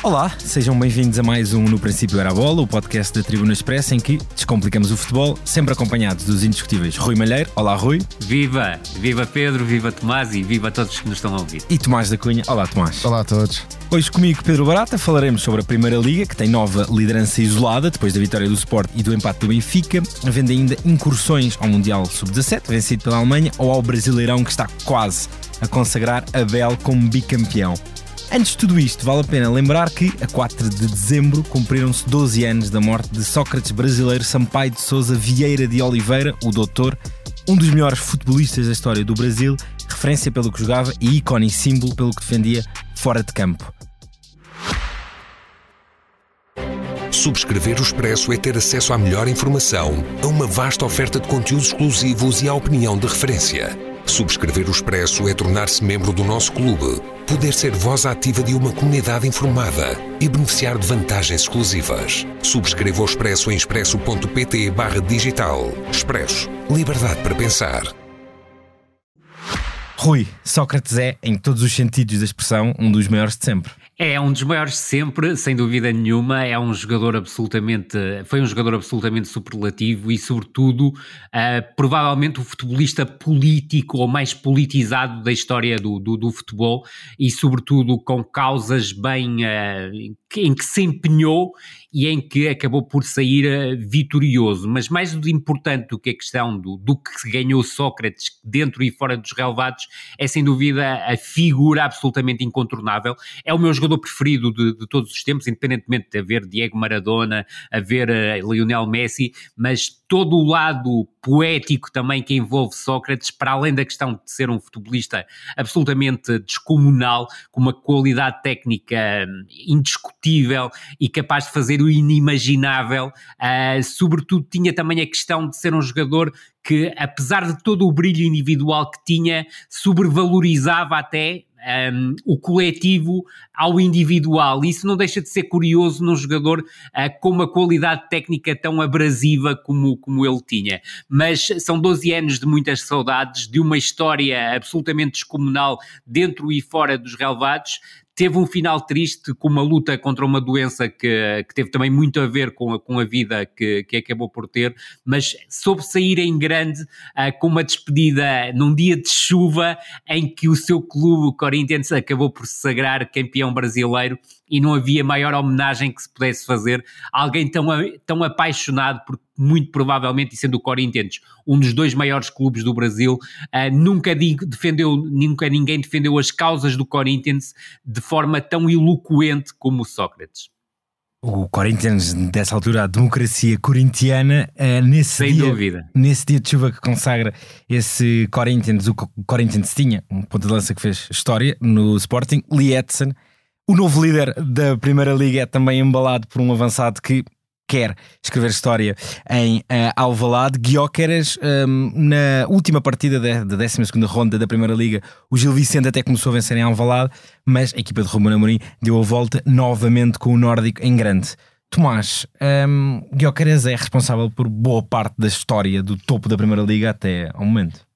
Olá, sejam bem-vindos a mais um No Princípio Era a Bola, o podcast da Tribuna Expressa em que descomplicamos o futebol, sempre acompanhados dos indiscutíveis Rui Malheiro. Olá, Rui. Viva! Viva Pedro, viva Tomás e viva todos que nos estão a ouvir. E Tomás da Cunha. Olá, Tomás. Olá a todos. Hoje comigo, Pedro Barata, falaremos sobre a Primeira Liga, que tem nova liderança isolada depois da vitória do Sport e do empate do Benfica, havendo ainda incursões ao Mundial Sub-17, vencido pela Alemanha, ou ao Brasileirão, que está quase a consagrar Abel como bicampeão. Antes de tudo isto, vale a pena lembrar que, a 4 de dezembro, cumpriram-se 12 anos da morte de Sócrates brasileiro Sampaio de Souza Vieira de Oliveira, o doutor, um dos melhores futebolistas da história do Brasil, referência pelo que jogava e ícone e símbolo pelo que defendia fora de campo. Subscrever o Expresso é ter acesso à melhor informação, a uma vasta oferta de conteúdos exclusivos e à opinião de referência. Subscrever o Expresso é tornar-se membro do nosso clube poder ser voz ativa de uma comunidade informada e beneficiar de vantagens exclusivas. Subscreva o Expresso em expresso.pt digital. Expresso. Liberdade para pensar. Rui, Sócrates é, em todos os sentidos da expressão, um dos maiores de sempre. É um dos maiores sempre, sem dúvida nenhuma. É um jogador absolutamente. Foi um jogador absolutamente superlativo e, sobretudo, uh, provavelmente o futebolista político ou mais politizado da história do, do, do futebol e, sobretudo, com causas bem. Uh, em que se empenhou e em que acabou por sair uh, vitorioso. Mas mais importante do que a questão do, do que ganhou Sócrates dentro e fora dos relevados é sem dúvida a figura absolutamente incontornável. É o meu jogador preferido de, de todos os tempos, independentemente de haver Diego Maradona, haver uh, Lionel Messi, mas todo o lado poético também que envolve Sócrates, para além da questão de ser um futebolista absolutamente descomunal, com uma qualidade técnica hum, indiscutível e capaz de fazer o inimaginável, uh, sobretudo tinha também a questão de ser um jogador que, apesar de todo o brilho individual que tinha, sobrevalorizava até um, o coletivo ao individual. Isso não deixa de ser curioso num jogador uh, com uma qualidade técnica tão abrasiva como, como ele tinha. Mas são 12 anos de muitas saudades, de uma história absolutamente descomunal dentro e fora dos relevados teve um final triste com uma luta contra uma doença que, que teve também muito a ver com a, com a vida que, que acabou por ter, mas soube sair em grande uh, com uma despedida num dia de chuva em que o seu clube, o Corinthians, acabou por se sagrar campeão brasileiro e não havia maior homenagem que se pudesse fazer a alguém tão, tão apaixonado por muito provavelmente, e sendo o Corinthians um dos dois maiores clubes do Brasil, uh, nunca defendeu, nunca ninguém defendeu as causas do Corinthians de forma tão eloquente como o Sócrates. O Corinthians, dessa altura, a democracia corintiana, uh, nesse, Sem dia, dúvida. nesse dia de chuva que consagra esse Corinthians, o Corinthians tinha um ponto de lança que fez história no Sporting, Lee Edson, o novo líder da Primeira Liga é também embalado por um avançado que quer escrever história em uh, Alvalade. Guióqueras, um, na última partida da, da 12 ronda da Primeira Liga, o Gil Vicente até começou a vencer em Alvalade, mas a equipa de Ruben Amorim deu a volta novamente com o Nórdico em grande. Tomás, um, Guióqueras é responsável por boa parte da história do topo da Primeira Liga até ao momento.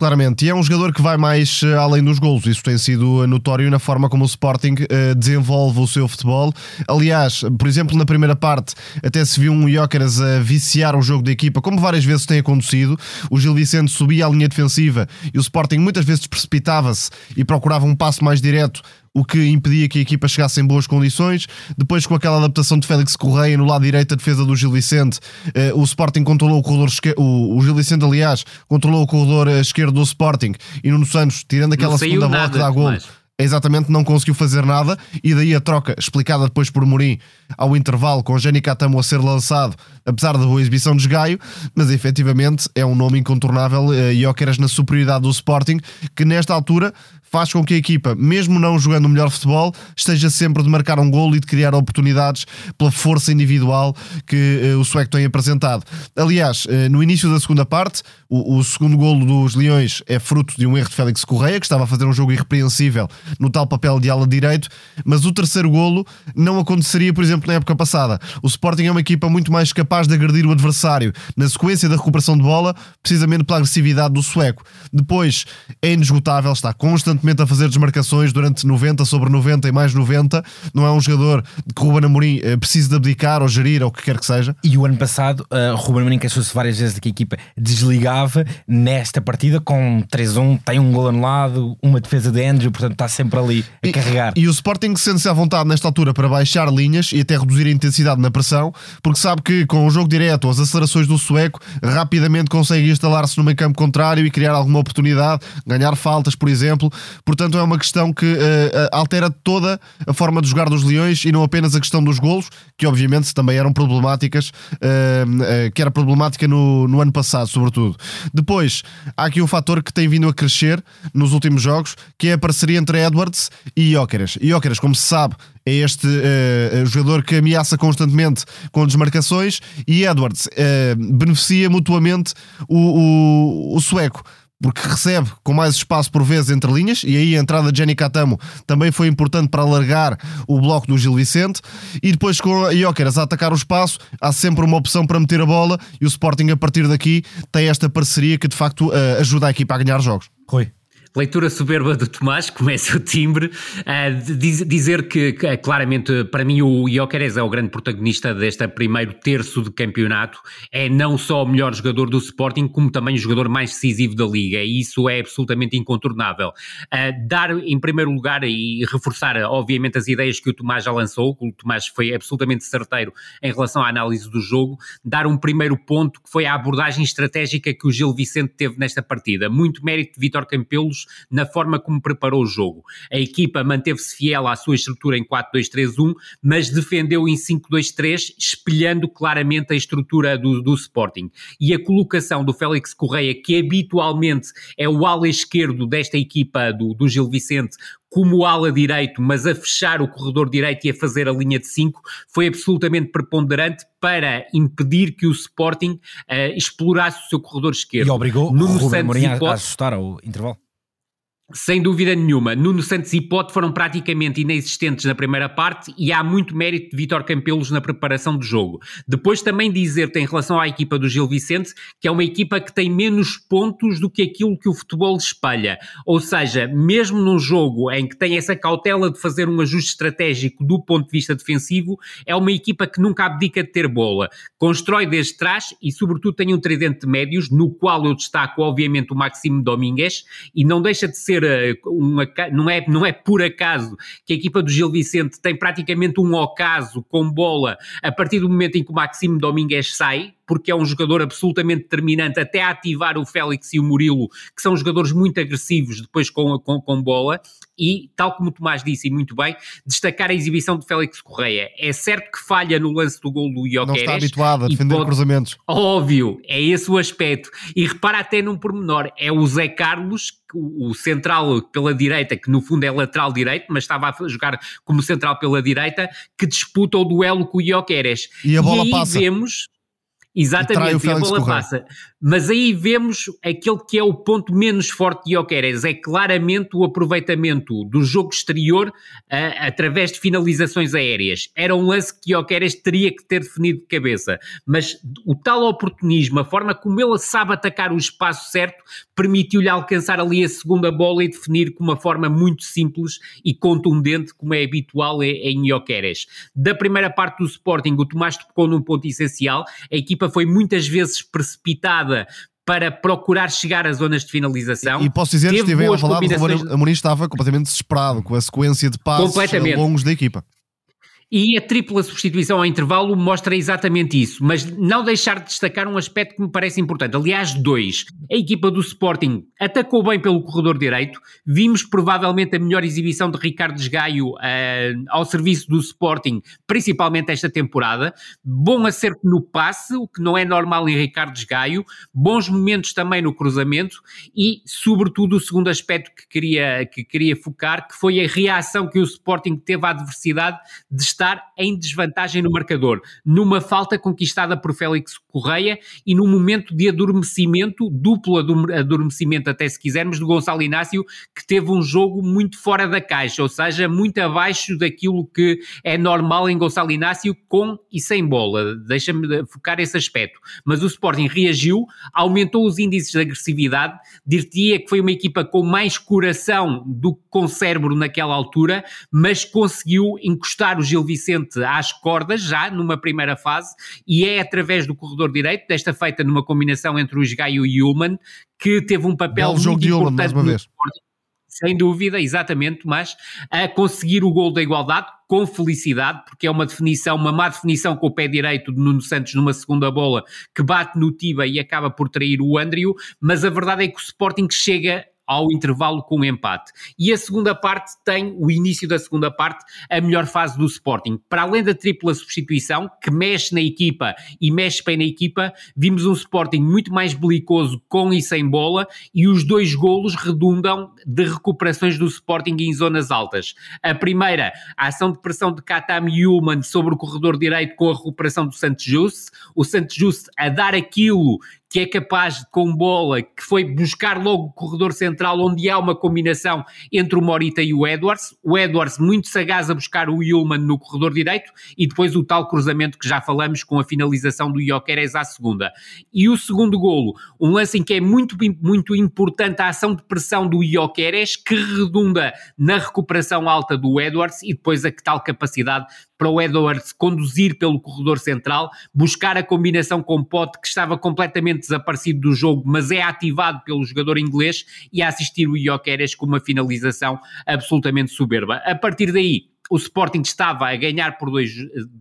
Claramente, e é um jogador que vai mais uh, além dos golos. Isso tem sido notório na forma como o Sporting uh, desenvolve o seu futebol. Aliás, por exemplo, na primeira parte, até se viu um Jóqueras a viciar o jogo da equipa, como várias vezes tem acontecido. O Gil Vicente subia a linha defensiva e o Sporting muitas vezes precipitava-se e procurava um passo mais direto o que impedia que a equipa chegasse em boas condições. Depois, com aquela adaptação de Félix Correia no lado direito da defesa do Gil Vicente, eh, o Sporting controlou o corredor esquerdo, o, Gil Vicente, aliás, controlou o corredor eh, esquerdo do Sporting e Nuno Santos, tirando aquela segunda bola que dá gol. Exatamente, não conseguiu fazer nada e daí a troca explicada depois por Mourinho ao intervalo com Jenny Catamo a ser lançado, apesar da boa exibição de Gaio, mas efetivamente é um nome incontornável e uh, Jóqueras na superioridade do Sporting, que nesta altura faz com que a equipa, mesmo não jogando o melhor futebol, esteja sempre de marcar um golo e de criar oportunidades pela força individual que uh, o sueco tem apresentado. Aliás, uh, no início da segunda parte, o, o, segundo golo dos Leões é fruto de um erro de Félix Correia, que estava a fazer um jogo irrepreensível no tal papel de ala direito, mas o terceiro golo não aconteceria, por exemplo, na época passada. O Sporting é uma equipa muito mais capaz de agredir o adversário na sequência da recuperação de bola, precisamente pela agressividade do sueco. Depois, é inesgotável, está constantemente constantemente a fazer desmarcações durante 90 sobre 90 e mais 90. Não é um jogador que Ruben Amorim uh, precisa de abdicar ou gerir ou o que quer que seja. E o ano passado, uh, Ruben Amorim queixou-se várias vezes de que a equipa desligava nesta partida com 3-1, tem um gol anulado, uma defesa de Andrew, portanto está sempre ali a e, carregar. E o Sporting sente-se à vontade nesta altura para baixar linhas e até reduzir a intensidade na pressão, porque sabe que com o jogo direto, as acelerações do sueco, rapidamente consegue instalar-se no meio campo contrário e criar alguma oportunidade, ganhar faltas, por exemplo. Portanto, é uma questão que uh, altera toda a forma de jogar dos Leões e não apenas a questão dos golos, que obviamente também eram problemáticas, uh, uh, que era problemática no, no ano passado, sobretudo. Depois, há aqui um fator que tem vindo a crescer nos últimos jogos, que é a parceria entre Edwards e Jóqueres. Jóqueres, como se sabe, é este uh, jogador que ameaça constantemente com desmarcações e Edwards uh, beneficia mutuamente o, o, o sueco porque recebe com mais espaço por vezes entre linhas, e aí a entrada de Jenny Catamo também foi importante para alargar o bloco do Gil Vicente, e depois com a Jóqueras a atacar o espaço, há sempre uma opção para meter a bola, e o Sporting a partir daqui tem esta parceria que de facto uh, ajuda a equipa a ganhar jogos. Rui. Leitura soberba do Tomás, começa o timbre, uh, diz, dizer que, que, claramente para mim o Jokeres é o grande protagonista deste primeiro terço de campeonato, é não só o melhor jogador do Sporting, como também o jogador mais decisivo da Liga, e isso é absolutamente incontornável. Uh, dar em primeiro lugar e reforçar obviamente as ideias que o Tomás já lançou, o Tomás foi absolutamente certeiro em relação à análise do jogo, dar um primeiro ponto que foi a abordagem estratégica que o Gil Vicente teve nesta partida, muito mérito de Vitor Campelos na forma como preparou o jogo. A equipa manteve-se fiel à sua estrutura em 4-2-3-1, mas defendeu em 5-2-3, espelhando claramente a estrutura do, do Sporting. E a colocação do Félix Correia, que habitualmente é o ala esquerdo desta equipa do, do Gil Vicente, como ala direito, mas a fechar o corredor direito e a fazer a linha de 5, foi absolutamente preponderante para impedir que o Sporting uh, explorasse o seu corredor esquerdo. E obrigou o Ruben Amorim a ajustar ao intervalo. Sem dúvida nenhuma. Nuno Santos e Pote foram praticamente inexistentes na primeira parte e há muito mérito de Vitor Campelos na preparação do jogo. Depois também dizer-te em relação à equipa do Gil Vicente que é uma equipa que tem menos pontos do que aquilo que o futebol espalha. Ou seja, mesmo num jogo em que tem essa cautela de fazer um ajuste estratégico do ponto de vista defensivo, é uma equipa que nunca abdica de ter bola. Constrói desde trás e sobretudo tem um tridente de médios, no qual eu destaco obviamente o Maximo Domingues e não deixa de ser eh, uma, não, é, não é por acaso que a equipa do Gil Vicente tem praticamente um ocaso com bola a partir do momento em que o Maximo Domingues sai, porque é um jogador absolutamente determinante até ativar o Félix e o Murilo, que são jogadores muito agressivos depois com, com, com bola, e, tal como o Tomás disse e muito bem, destacar a exibição de Félix Correia. É certo que falha no lance do gol do Ioqueres. Não está habituado a defender pode... cruzamentos. Óbvio, é esse o aspecto. E repara até num pormenor, é o Zé Carlos, o central pela direita, que no fundo é lateral direito, mas estava a jogar como central pela direita, que disputa o duelo com o Ioqueres. E a bola e aí passa. vemos Exatamente, e, e a bola passa. Mas aí vemos aquele que é o ponto menos forte de Jokeres, é claramente o aproveitamento do jogo exterior através de finalizações aéreas. Era um lance que Jokeres teria que ter definido de cabeça, mas o tal oportunismo, a forma como ele sabe atacar o espaço certo, permitiu-lhe alcançar ali a segunda bola e definir com uma forma muito simples e contundente, como é habitual em Jokeres. Da primeira parte do Sporting, o Tomás tocou num ponto essencial, a equipa foi muitas vezes precipitada para procurar chegar às zonas de finalização. E, e posso dizer que estive a falar, combinações... o Amorim estava completamente desesperado com a sequência de passos longos da equipa. E a tripla substituição ao intervalo mostra exatamente isso, mas não deixar de destacar um aspecto que me parece importante. Aliás, dois. A equipa do Sporting atacou bem pelo corredor direito, vimos provavelmente a melhor exibição de Ricardo Esgaio uh, ao serviço do Sporting, principalmente esta temporada. Bom acerto no passe, o que não é normal em Ricardo Esgaio, bons momentos também no cruzamento e, sobretudo, o segundo aspecto que queria, que queria focar, que foi a reação que o Sporting teve à adversidade de estar em desvantagem no marcador, numa falta conquistada por Félix Correia e num momento de adormecimento, duplo adormecimento até se quisermos, do Gonçalo Inácio, que teve um jogo muito fora da caixa, ou seja, muito abaixo daquilo que é normal em Gonçalo Inácio, com e sem bola. Deixa-me focar esse aspecto. Mas o Sporting reagiu, aumentou os índices de agressividade, dir-te-ia que foi uma equipa com mais coração do que com cérebro naquela altura, mas conseguiu encostar o Gil Vicente às cordas já numa primeira fase e é através do corredor direito, desta feita numa combinação entre o Sgai e o Human, que teve um papel Belo muito jogo importante de Ullman, mais uma vez. Sem dúvida, exatamente, mas a conseguir o gol da igualdade com felicidade, porque é uma definição, uma má definição com o pé direito de Nuno Santos numa segunda bola que bate no Tiba e acaba por trair o Andrew, mas a verdade é que o Sporting chega ao intervalo com um empate. E a segunda parte tem, o início da segunda parte, a melhor fase do Sporting. Para além da tripla substituição, que mexe na equipa e mexe bem na equipa, vimos um Sporting muito mais belicoso com e sem bola e os dois golos redundam de recuperações do Sporting em zonas altas. A primeira, a ação de pressão de Katam Human sobre o corredor direito com a recuperação do Santos Justo. O Santos Justo a dar aquilo que é capaz, com bola, que foi buscar logo o corredor central, onde há uma combinação entre o Morita e o Edwards. O Edwards muito sagaz a buscar o Ullman no corredor direito e depois o tal cruzamento que já falamos com a finalização do Jokeres à segunda. E o segundo golo, um lance em que é muito, muito importante a ação de pressão do Jokeres, que redunda na recuperação alta do Edwards e depois a que tal capacidade para o Edwards conduzir pelo corredor central, buscar a combinação com Pote, que estava completamente desaparecido do jogo, mas é ativado pelo jogador inglês, e a assistir o Ioqueres com uma finalização absolutamente soberba. A partir daí, o Sporting estava a ganhar por dois,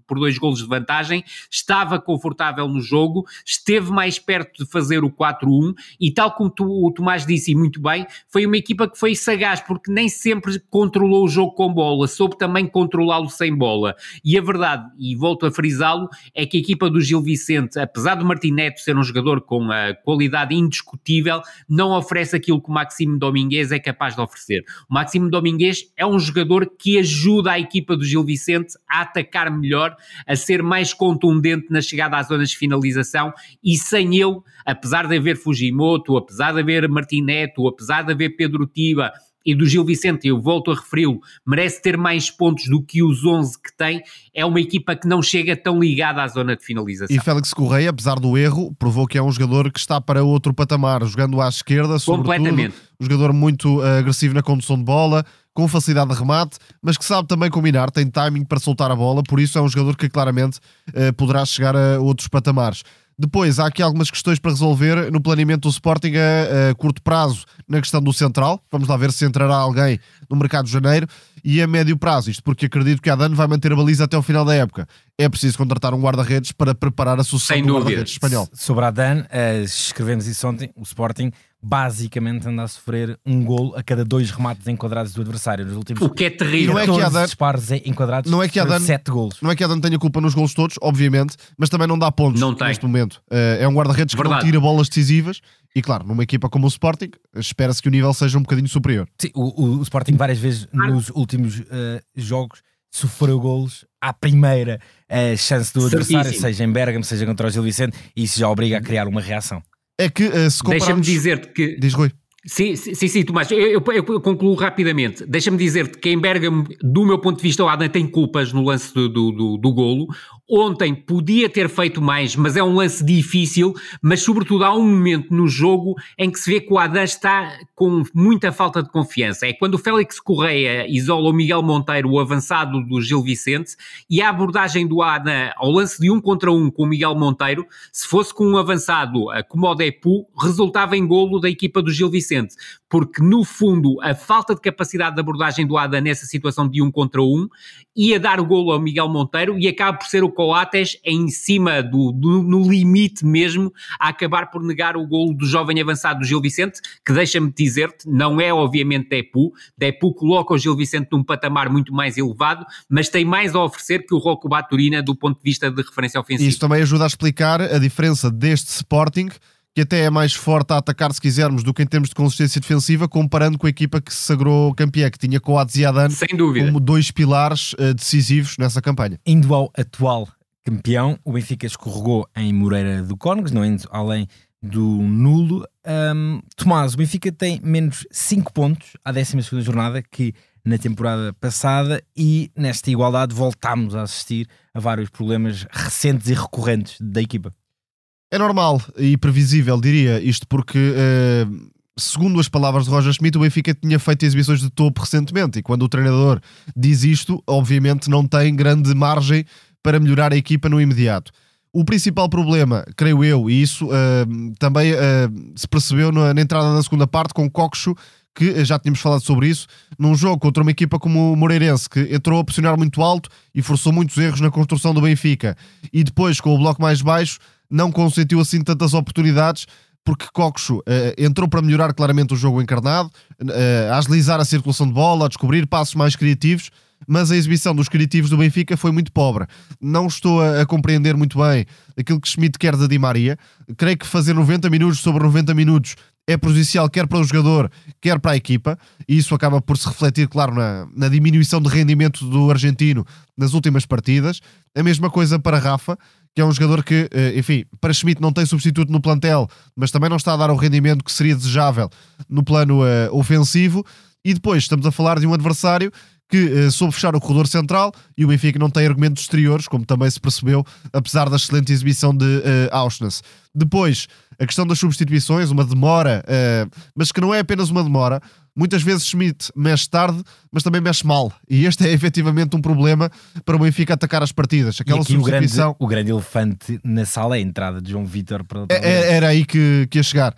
por dois golos de vantagem, estava confortável no jogo, esteve mais perto de fazer o 4-1 e tal como tu, o Tomás disse muito bem, foi uma equipa que foi sagaz porque nem sempre controlou o jogo com bola, soube também controlá-lo sem bola. E a verdade, e volto a frisá-lo, é que a equipa do Gil Vicente, apesar do Martineto ser um jogador com a qualidade indiscutível, não oferece aquilo que o Maxime Domingues é capaz de oferecer. O Maxime Domingues é um jogador que ajuda a a equipa do Gil Vicente a atacar melhor, a ser mais contundente na chegada às zonas de finalização e sem ele, apesar de haver Fujimoto, apesar de haver Martineto, apesar de haver Pedro Tiba, e do Gil Vicente, eu volto a referi-lo, merece ter mais pontos do que os 11 que tem, é uma equipa que não chega tão ligada à zona de finalização. E Félix Correia, apesar do erro, provou que é um jogador que está para outro patamar, jogando à esquerda, sobretudo, um jogador muito uh, agressivo na condução de bola, com facilidade de remate, mas que sabe também combinar, tem timing para soltar a bola, por isso é um jogador que claramente uh, poderá chegar a outros patamares. Depois, há aqui algumas questões para resolver no planeamento do Sporting a, a, curto prazo, na questão do central. Vamos lá ver se entrará alguém no mercado de janeiro. E a médio prazo, isto porque acredito que a Dan vai manter a baliza até o final da época. É preciso contratar um guarda-redes para preparar a sucessão do guarda-redes espanhol. Sobre a Dan, uh, escrevemos isso ontem, o Sporting basicamente anda a sofrer um gol a cada dois remates enquadrados do adversário nos últimos o que é terrível. Não é que Dan, disparos enquadrados não é que Dan, sete gols não é que a Dan tenha culpa nos gols todos obviamente mas também não dá pontos não neste momento. Uh, é um guarda-redes que não tira bolas decisivas e claro, numa equipa como o Sporting, espera-se que o nível seja um bocadinho superior. Sim, o, o Sporting várias vezes nos últimos uh, jogos sofreu golos à primeira uh, chance do adversário, seja em Bergamo, seja contra o Gil Vicente, e isso já obriga a criar uma reação. É que uh, se compararmos... Deixa-me dizer-te que... Diz Rui. Sim, sim, sim, Tomás, eu, eu, eu concluo rapidamente. Deixa-me dizer-te que em Bergamo, do meu ponto de vista, o Adam tem culpas no lance do, do, do, do golo. Ontem podia ter feito mais, mas é um lance difícil. Mas, sobretudo, há um momento no jogo em que se vê que o Adam está com muita falta de confiança. É quando o Félix Correia isola o Miguel Monteiro, o avançado do Gil Vicente, e a abordagem do Adam ao lance de um contra um com o Miguel Monteiro, se fosse com um avançado como o Depu, resultava em golo da equipa do Gil Vicente. Porque, no fundo, a falta de capacidade de abordagem do Adam nessa situação de um contra um ia dar o golo ao Miguel Monteiro e acaba por ser o Coates em cima do, do, no limite mesmo a acabar por negar o golo do jovem avançado do Gil Vicente, que deixa-me dizer-te, não é obviamente Depu, Depu coloca o Gil Vicente num patamar muito mais elevado, mas tem mais a oferecer que o Rocco Baturina do ponto de vista de referência ofensiva. Isso também ajuda a explicar a diferença deste Sporting que até é mais forte a atacar, se quisermos, do que em termos de consistência defensiva, comparando com a equipa que se sagrou campeã, que tinha Coates e Adan como dois pilares uh, decisivos nessa campanha. Indo ao atual campeão, o Benfica escorregou em Moreira do Cónegos, não indo além do nulo. Um, Tomás, o Benfica tem menos 5 pontos à 12 jornada que na temporada passada e nesta igualdade voltámos a assistir a vários problemas recentes e recorrentes da equipa. É normal e previsível, diria, isto porque, uh, segundo as palavras de Roger Schmidt, o Benfica tinha feito exibições de topo recentemente e quando o treinador diz isto, obviamente não tem grande margem para melhorar a equipa no imediato. O principal problema, creio eu, e isso uh, também uh, se percebeu na, na, entrada da segunda parte com o Coxo, que já tínhamos falado sobre isso, num jogo contra uma equipa como o Moreirense, que entrou a pressionar muito alto e forçou muitos erros na construção do Benfica. E depois, com o bloco mais baixo, não consentiu assim tantas oportunidades porque Coxo uh, entrou para melhorar claramente o jogo encarnado, uh, a agilizar a circulação de bola, a descobrir passos mais criativos, mas a exibição dos criativos do Benfica foi muito pobre. Não estou a, a compreender muito bem aquilo que Schmidt quer da Di Maria. Creio que fazer 90 minutos sobre 90 minutos é prejudicial quer para o jogador, quer para a equipa, e isso acaba por se refletir, claro, na, na diminuição de rendimento do argentino nas últimas partidas. A mesma coisa para Rafa, que é um jogador que, eh, enfim, para Schmidt não tem substituto no plantel, mas também não está a dar o rendimento que seria desejável no plano uh, ofensivo. E depois estamos a falar de um adversário que uh, soube fechar o corredor central e o Benfica não tem argumentos exteriores, como também se percebeu, apesar da excelente exibição de uh, Auschwitz. Depois, a questão das substituições, uma demora, uh, mas que não é apenas uma demora. Muitas vezes Schmidt mexe tarde, mas também mexe mal. E este é efetivamente um problema para o Benfica atacar as partidas. Aquela e aqui substituição... o, grande, o grande elefante na sala é a entrada de João Vitor. Para... É, é, era aí que, que ia chegar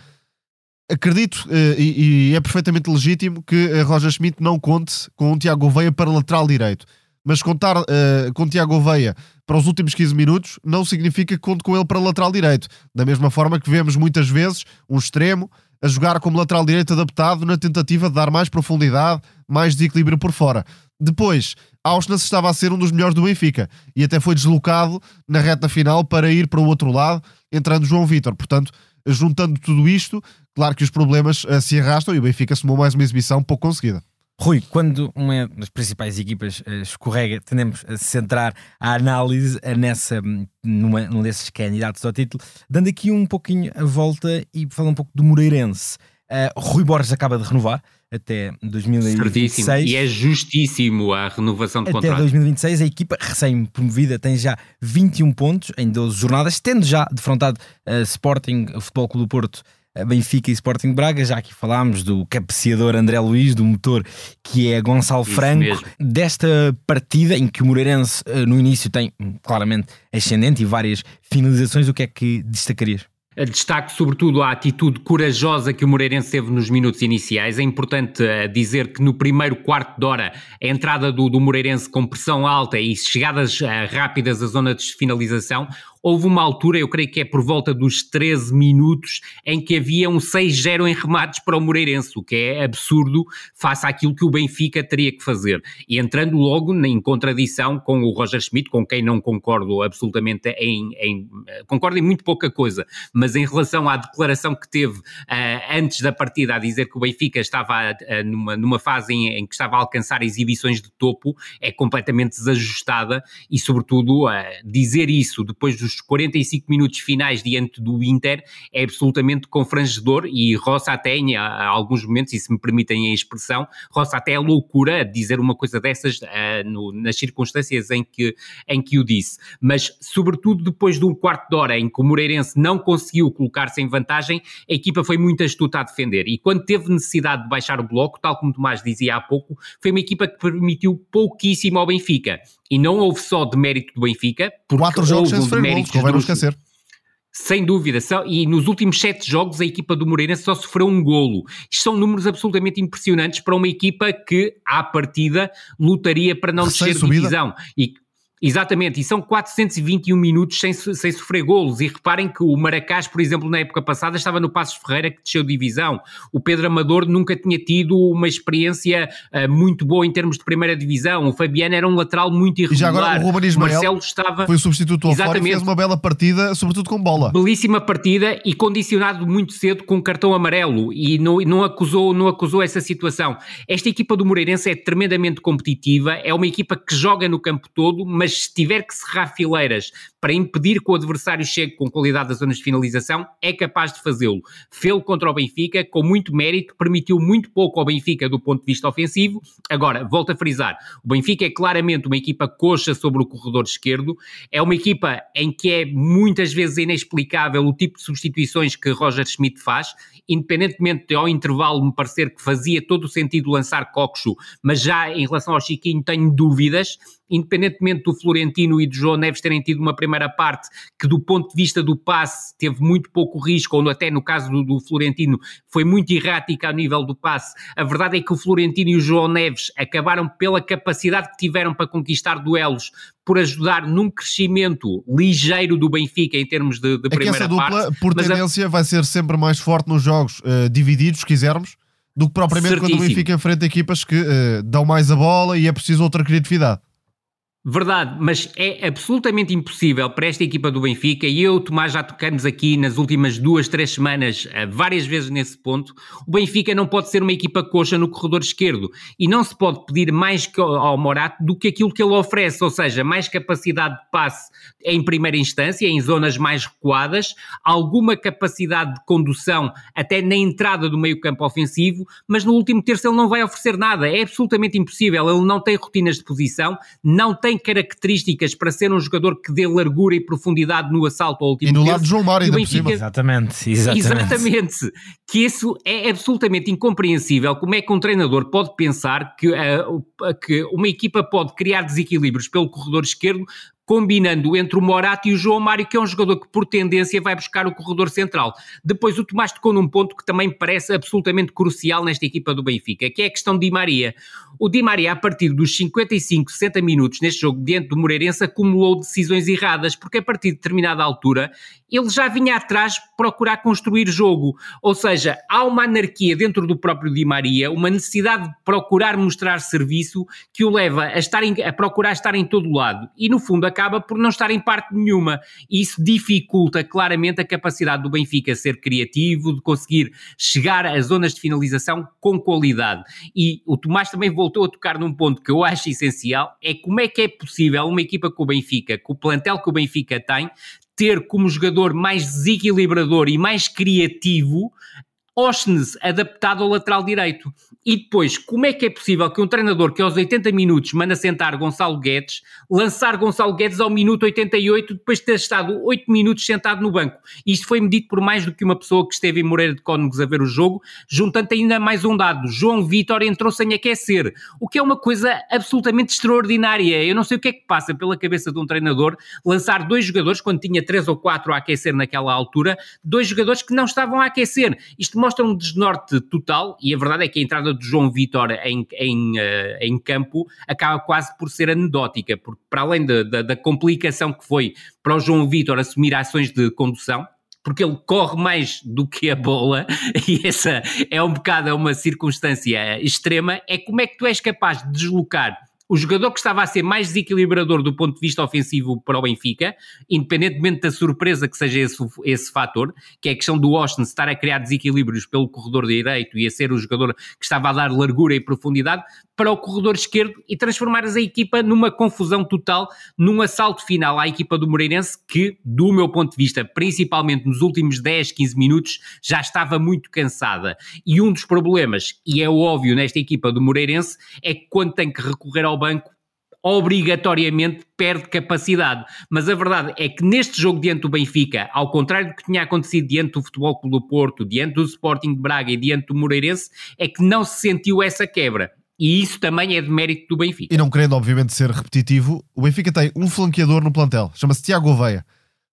acredito uh, e, e, é perfeitamente legítimo que uh, Roger Schmidt não conte com o Tiago Gouveia para lateral direito. Mas contar uh, com Tiago Gouveia para os últimos 15 minutos não significa que conte com ele para lateral direito. Da mesma forma que vemos muitas vezes um extremo a jogar como lateral direito adaptado na tentativa de dar mais profundidade, mais desequilíbrio por fora. Depois, Auschwitz estava a ser um dos melhores do Benfica e até foi deslocado na reta final para ir para o outro lado, entrando João Vitor. Portanto, juntando tudo isto, claro que os problemas uh, se arrastam e o Benfica assumou mais uma exibição pouco conseguida. Rui, quando uma das principais equipas uh, escorrega, tendemos a centrar a análise uh, nessa, numa, num desses candidatos ao título, dando aqui um pouquinho a volta e falando um pouco do Moreirense. Rui Borges acaba de renovar até 2026. Certíssimo. E é justíssimo a renovação de até contrato. Até 2026, a equipa recém-promovida tem já 21 pontos em 12 jornadas, tendo já defrontado uh, Sporting, Futebol Clube do Porto, Benfica e Sporting Braga, já aqui falámos do cabeceador André Luiz, do motor que é Gonçalo Isso Franco, mesmo. desta partida em que o Moreirense uh, no início tem hum, claramente ascendente e várias finalizações, o que é que destacarias? Destaco sobretudo a atitude corajosa que o Moreirense teve nos minutos iniciais. É importante eh, dizer que no primeiro quarto de hora a entrada do, do Moreirense com pressão alta e chegadas eh, rápidas à zona de finalização houve uma altura, eu creio que é por volta dos 13 minutos, em que havia um 6-0 em remates para o Moreirense, o que é absurdo face àquilo que o Benfica teria que fazer. E entrando logo em contradição com o Roger Schmidt, com quem não concordo absolutamente em, em concordo em muito pouca coisa, mas em relação à declaração que teve uh, antes da partida a dizer que o Benfica estava uh, numa, numa fase em, em, que estava a alcançar exibições de topo, é completamente desajustada e sobretudo uh, dizer isso depois dos dos 45 minutos finais diante do Inter é absolutamente confrangedor e roça até em alguns momentos, e se me permitem a expressão, roça até a loucura dizer uma coisa dessas uh, no, nas circunstâncias em que, em que o disse. Mas, sobretudo depois de um quarto de hora em que o Moreirense não conseguiu colocar-se em vantagem, a equipa foi muito astuta a defender. E quando teve necessidade de baixar o bloco, tal como Tomás dizia há pouco, foi uma equipa que permitiu pouquíssimo ao Benfica. E não houve só de mérito do Benfica, porque Quatro jogos houve um demérito gols, não esquecer. Sem dúvida, só, e nos últimos sete jogos a equipa do Moreira só sofreu um golo. Isto são números absolutamente impressionantes para uma equipa que, à partida, lutaria para não descer divisão. E Exatamente, e são 421 minutos sem, sem sofrer golos. E reparem que o Maracás, por exemplo, na época passada estava no Passos Ferreira que desceu divisão. O Pedro Amador nunca tinha tido uma experiência uh, muito boa em termos de primeira divisão. O Fabiano era um lateral muito irregular. E já agora o Ruben Ismael Marcelo estava... foi o substituto ao fora e fez uma bela partida, sobretudo com bola. Belíssima partida e condicionado muito cedo com cartão amarelo e não, não, acusou, não acusou essa situação. Esta equipa do Moreirense é tremendamente competitiva, é uma equipa que joga no campo todo, mas mas se tiver que serrar fileiras para impedir que o adversário chegue com qualidade às zonas de finalização, é capaz de fazê-lo. Fê-lo contra o Benfica, com muito mérito, permitiu muito pouco ao Benfica do ponto de vista ofensivo. Agora, volto a frisar, o Benfica é claramente uma equipa coxa sobre o corredor esquerdo, é uma equipa em que é muitas vezes inexplicável o tipo de substituições que Roger Schmidt faz, independentemente de ao intervalo me parecer que fazia todo o sentido lançar Coxo, mas já em relação ao Chiquinho tenho dúvidas, independentemente do Florentino e do João Neves terem tido uma primeira parte que, do ponto de vista do passe, teve muito pouco risco, ou até no caso do, do Florentino, foi muito errática ao nível do passe. A verdade é que o Florentino e o João Neves acabaram pela capacidade que tiveram para conquistar duelos, por ajudar num crescimento ligeiro do Benfica em termos de, de é primeira que essa dupla, parte. por tendência, a... vai ser sempre mais forte nos jogos uh, divididos, se quisermos, do que propriamente Certíssimo. quando o Benfica enfrenta equipas que uh, dão mais a bola e é preciso outra criatividade. Verdade, mas é absolutamente impossível para esta equipa do Benfica, e eu, Tomás, já tocamos aqui nas últimas duas, três semanas, eh, várias vezes nesse ponto, o Benfica não pode ser uma equipa coxa no corredor esquerdo, e não se pode pedir mais ao Morato do que aquilo que ele oferece, ou seja, mais capacidade de passe em primeira instância, em zonas mais recuadas, alguma capacidade de condução até na entrada do meio campo ofensivo, mas no último terço ele não vai oferecer nada, é absolutamente impossível, ele não tem rotinas de posição, não tem características para ser um jogador que dê largura e profundidade no assalto ao último E no terço, lado de João Mário ainda Benfica... por cima. Exatamente, exatamente. Exatamente. Que isso é absolutamente incompreensível. Como é que um treinador pode pensar que, uh, que uma equipa pode criar desequilíbrios pelo corredor esquerdo combinando entre o Morato e o João Mário, que é um jogador que por tendência vai buscar o corredor central. Depois o Tomás tocou num ponto que também parece absolutamente crucial nesta equipa do Benfica, que é a questão de Di Maria. O Di Maria, a partir dos 55, 60 minutos neste jogo diante do Moreirense, acumulou decisões erradas, porque a partir de determinada altura ele já vinha atrás procurar construir jogo. Ou seja, há uma anarquia dentro do próprio Di Maria, uma necessidade de procurar mostrar serviço que o leva a, estar em, a procurar estar em todo lado. E no fundo acaba por não estar em parte nenhuma. E isso dificulta claramente a capacidade do Benfica ser criativo, de conseguir chegar às zonas de finalização com qualidade. E o Tomás também voltou a tocar num ponto que eu acho essencial, é como é que é possível uma equipa com o Benfica, com o plantel que o Benfica tem, ter como jogador mais desequilibrador e mais criativo Osnes adaptado ao lateral direito. E depois, como é que é possível que um treinador que aos 80 minutos manda sentar Gonçalo Guedes, lançar Gonçalo Guedes ao minuto 88, depois de ter estado 8 minutos sentado no banco? Isto foi medido por mais do que uma pessoa que esteve em Moreira de Cónegos a ver o jogo, juntando ainda mais um dado. João Vitor entrou sem aquecer, o que é uma coisa absolutamente extraordinária. Eu não sei o que é que passa pela cabeça de um treinador lançar dois jogadores, quando tinha três ou quatro a aquecer naquela altura, dois jogadores que não estavam a aquecer. Isto mostra um desnorte total, e a verdade é que a entrada de João Vitor em, em, uh, em campo acaba quase por ser anedótica, porque para além da, complicação que foi para o João Vitor assumir ações de condução, porque ele corre mais do que a bola, e essa é um bocado uma circunstância extrema, é como é que tu és capaz de deslocar o jogador que estava a ser mais desequilibrador do ponto de vista ofensivo para o Benfica, independentemente da surpresa que seja esse, esse fator, que é a questão do Austin estar a criar desequilíbrios pelo corredor direito e a ser o jogador que estava a dar largura e profundidade, para o corredor esquerdo e transformares a equipa numa confusão total, num assalto final à equipa do Moreirense que, do meu ponto de vista, principalmente nos últimos 10, 15 minutos, já estava muito cansada. E um dos problemas, e é óbvio nesta equipa do Moreirense, é que quando tem que recorrer ao banco, obrigatoriamente perde capacidade. Mas a verdade é que neste jogo diante do Benfica, ao contrário do que tinha acontecido diante do Futebol Clube do Porto, diante do Sporting de Braga e diante do Moreirense, é que não se sentiu essa quebra. E isso também é de mérito do Benfica. E não querendo, obviamente, ser repetitivo, o Benfica tem um flanqueador no plantel, chama-se Tiago Oveia.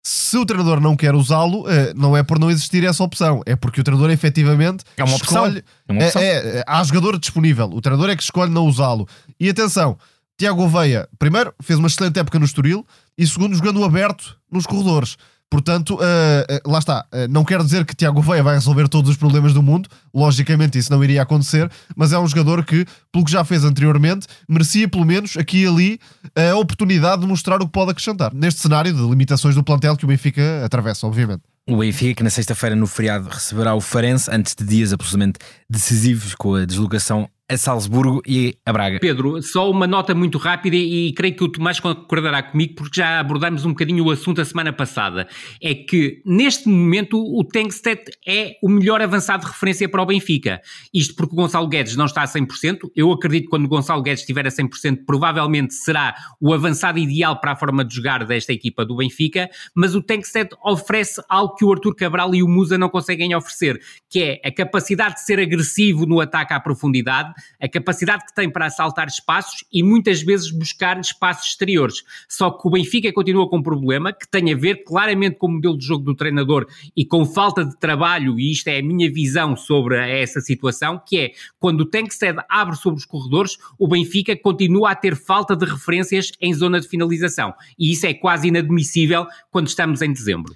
Se o treinador não quer usá-lo, eh, não é por não existir essa opção, é porque o treinador efetivamente é uma opção. escolhe. É uma opção. É, é, há jogador disponível, o treinador é que escolhe não usá-lo. E atenção, Tiago Veia, primeiro, fez uma excelente época no Estoril e segundo, jogando aberto nos corredores. Portanto, uh, uh, lá está. Uh, não quero dizer que Tiago Veia vai resolver todos os problemas do mundo, logicamente isso não iria acontecer, mas é um jogador que, pelo que já fez anteriormente, merecia pelo menos aqui e ali a oportunidade de mostrar o que pode acrescentar, neste cenário de limitações do plantel que o Benfica atravessa, obviamente. O Benfica, que na sexta-feira no feriado receberá o Farense, antes de dias absolutamente decisivos com a deslocação a Salzburgo e a Braga. Pedro, só uma nota muito rápida e, creio que o Tomás concordará comigo porque já abordamos um bocadinho o assunto a semana passada. É que neste momento o Tengsted é o melhor avançado de referência para o Benfica. Isto porque o Gonçalo Guedes não está a 100%. Eu acredito que quando o Gonçalo Guedes estiver a 100%, provavelmente será o avançado ideal para a forma de jogar desta equipa do Benfica. Mas o Tengsted oferece algo que o Arthur Cabral e o Musa não conseguem oferecer, que é a capacidade de ser agressivo no ataque à profundidade a capacidade que tem para assaltar espaços e muitas vezes buscar espaços exteriores. Só que o Benfica continua com um problema que tem a ver claramente com o modelo de jogo do treinador e com falta de trabalho, e isto é a minha visão sobre essa situação, que é quando o Tankstead abre sobre os corredores, o Benfica continua a ter falta de referências em zona de finalização. E isso é quase inadmissível quando estamos em dezembro.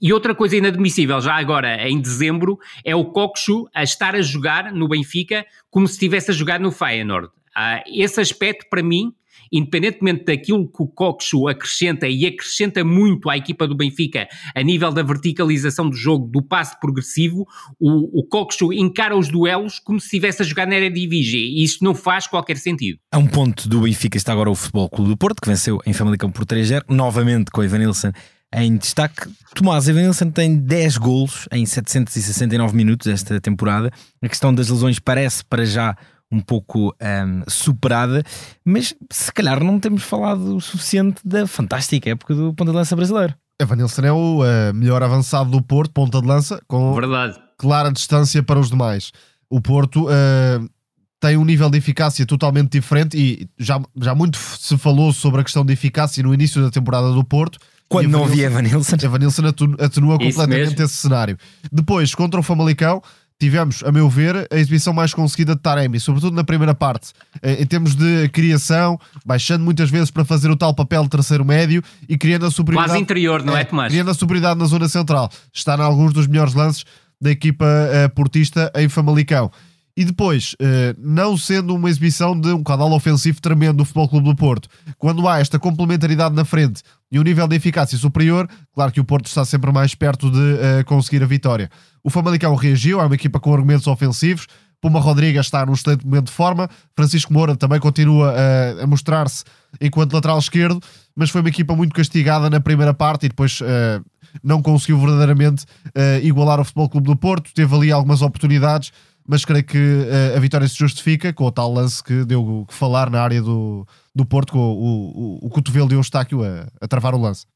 E outra coisa inadmissível, já agora em dezembro, é o Coxo a estar a jogar no Benfica como se estivesse a jogar no Feyenoord. Uh, esse aspecto, para mim, independentemente daquilo que o Coxo acrescenta e acrescenta muito à equipa do Benfica a nível da verticalização do jogo, do passe progressivo, o, o Coxo encara os duelos como se estivesse a jogar na Eredivisie e isso não faz qualquer sentido. A um ponto do Benfica está agora o Futebol Clube do Porto, que venceu em Famalicão por 3-0, novamente com o Ivanilson em destaque, Tomás Evanilson tem 10 golos em 769 minutos esta temporada. A questão das lesões parece para já um pouco um, superada, mas se calhar não temos falado o suficiente da fantástica época do ponta de lança brasileiro. Evanilson é o uh, melhor avançado do Porto, ponta de lança, com Verdade. clara distância para os demais. O Porto uh, tem um nível de eficácia totalmente diferente e já, já muito se falou sobre a questão de eficácia no início da temporada do Porto quando não havia Evanilson. Evanilson atenua completamente esse cenário. Depois, contra o Famalicão, tivemos, a meu ver, a exibição mais conseguida de Taremi, sobretudo na primeira parte, eh, em termos de criação, baixando muitas vezes para fazer o tal papel de terceiro médio e criando a superioridade. Quase interior, não é, é Tomás? Criando a superioridade na zona central. Está em alguns dos melhores lances da equipa uh, portista em Famalicão. E depois, não sendo uma exibição de um canal ofensivo tremendo do Futebol Clube do Porto, quando há esta complementaridade na frente e um nível de eficácia superior, claro que o Porto está sempre mais perto de uh, conseguir a vitória. O Famalicão reagiu, é uma equipa com argumentos ofensivos, Puma Rodrigues está num excelente momento de forma, Francisco Moura também continua uh, a mostrar-se enquanto lateral esquerdo, mas foi uma equipa muito castigada na primeira parte e depois uh, não conseguiu verdadeiramente igualar o Futebol Clube do Porto, teve ali algumas oportunidades, mas creio que a vitória se justifica com o tal lance que deu que falar na área do, do Porto, com o, o, o cotovelo de Eustáquio a, a travar o lance.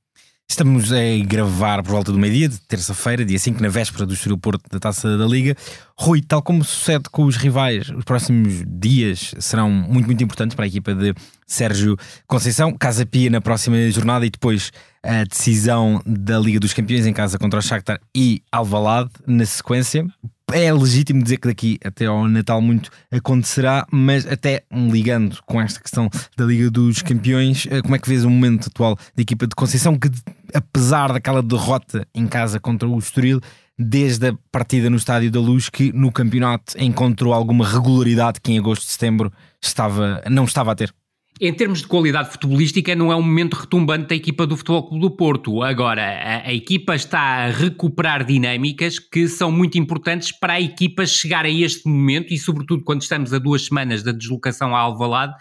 Estamos a gravar por volta do meio-dia, de terça-feira, dia 5, na véspera do Estoril Porto da Taça da Liga. Rui, tal como sucede com os rivais, os próximos dias serão muito, muito importantes para a equipa de Sérgio Conceição. Casa Pia na próxima jornada e depois a decisão da Liga dos Campeões em casa contra o Shakhtar e Alvalade na sequência é legítimo dizer que daqui até ao Natal muito acontecerá, mas até ligando com esta questão da Liga dos Campeões, eh, como é que vês o momento atual da equipa de Conceição que, apesar daquela derrota em casa contra o Estoril, desde a partida no Estádio da Luz, que no campeonato encontrou alguma regularidade que em agosto, setembro estava, não estava a ter? Em termos de qualidade futebolística, não é um momento retumbante da equipa do Futebol Clube do Porto. Agora, a, a, equipa está a recuperar dinâmicas que são muito importantes para a equipa chegar a este momento e, sobretudo, quando estamos a duas semanas da deslocação a Alvalade,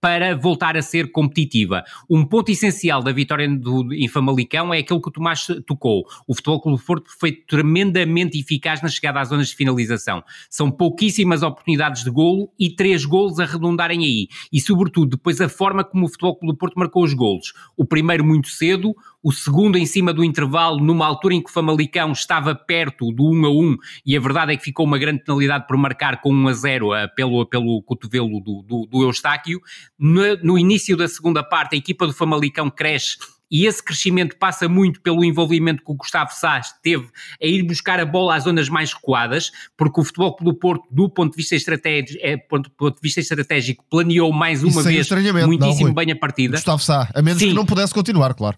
para voltar a ser competitiva. Um ponto essencial da vitória do, em Famalicão é aquilo que o Tomás tocou. O Futebol Clube do Porto foi tremendamente eficaz na chegada às zonas de finalização. São pouquíssimas oportunidades de golo e três golos a redundarem aí. E, sobretudo, depois a forma como o Futebol Clube do Porto marcou os golos. O primeiro muito cedo, o segundo em cima do intervalo, numa altura em que o Famalicão estava perto do 1 a 1, e a verdade é que ficou uma grande penalidade por marcar com 1 a 0 eh, pelo, pelo cotovelo do, do, do Eustáquio. No, no início da segunda parte, a equipa do Famalicão cresce e esse crescimento passa muito pelo envolvimento que o Gustavo Sá teve a ir buscar a bola às zonas mais recuadas, porque o Futebol do Porto, do ponto de vista estratégico, é, ponto, ponto de vista estratégico planeou mais uma vez muitíssimo não, bem a partida. Gustavo Sá, a menos Sim. que não pudesse continuar, claro.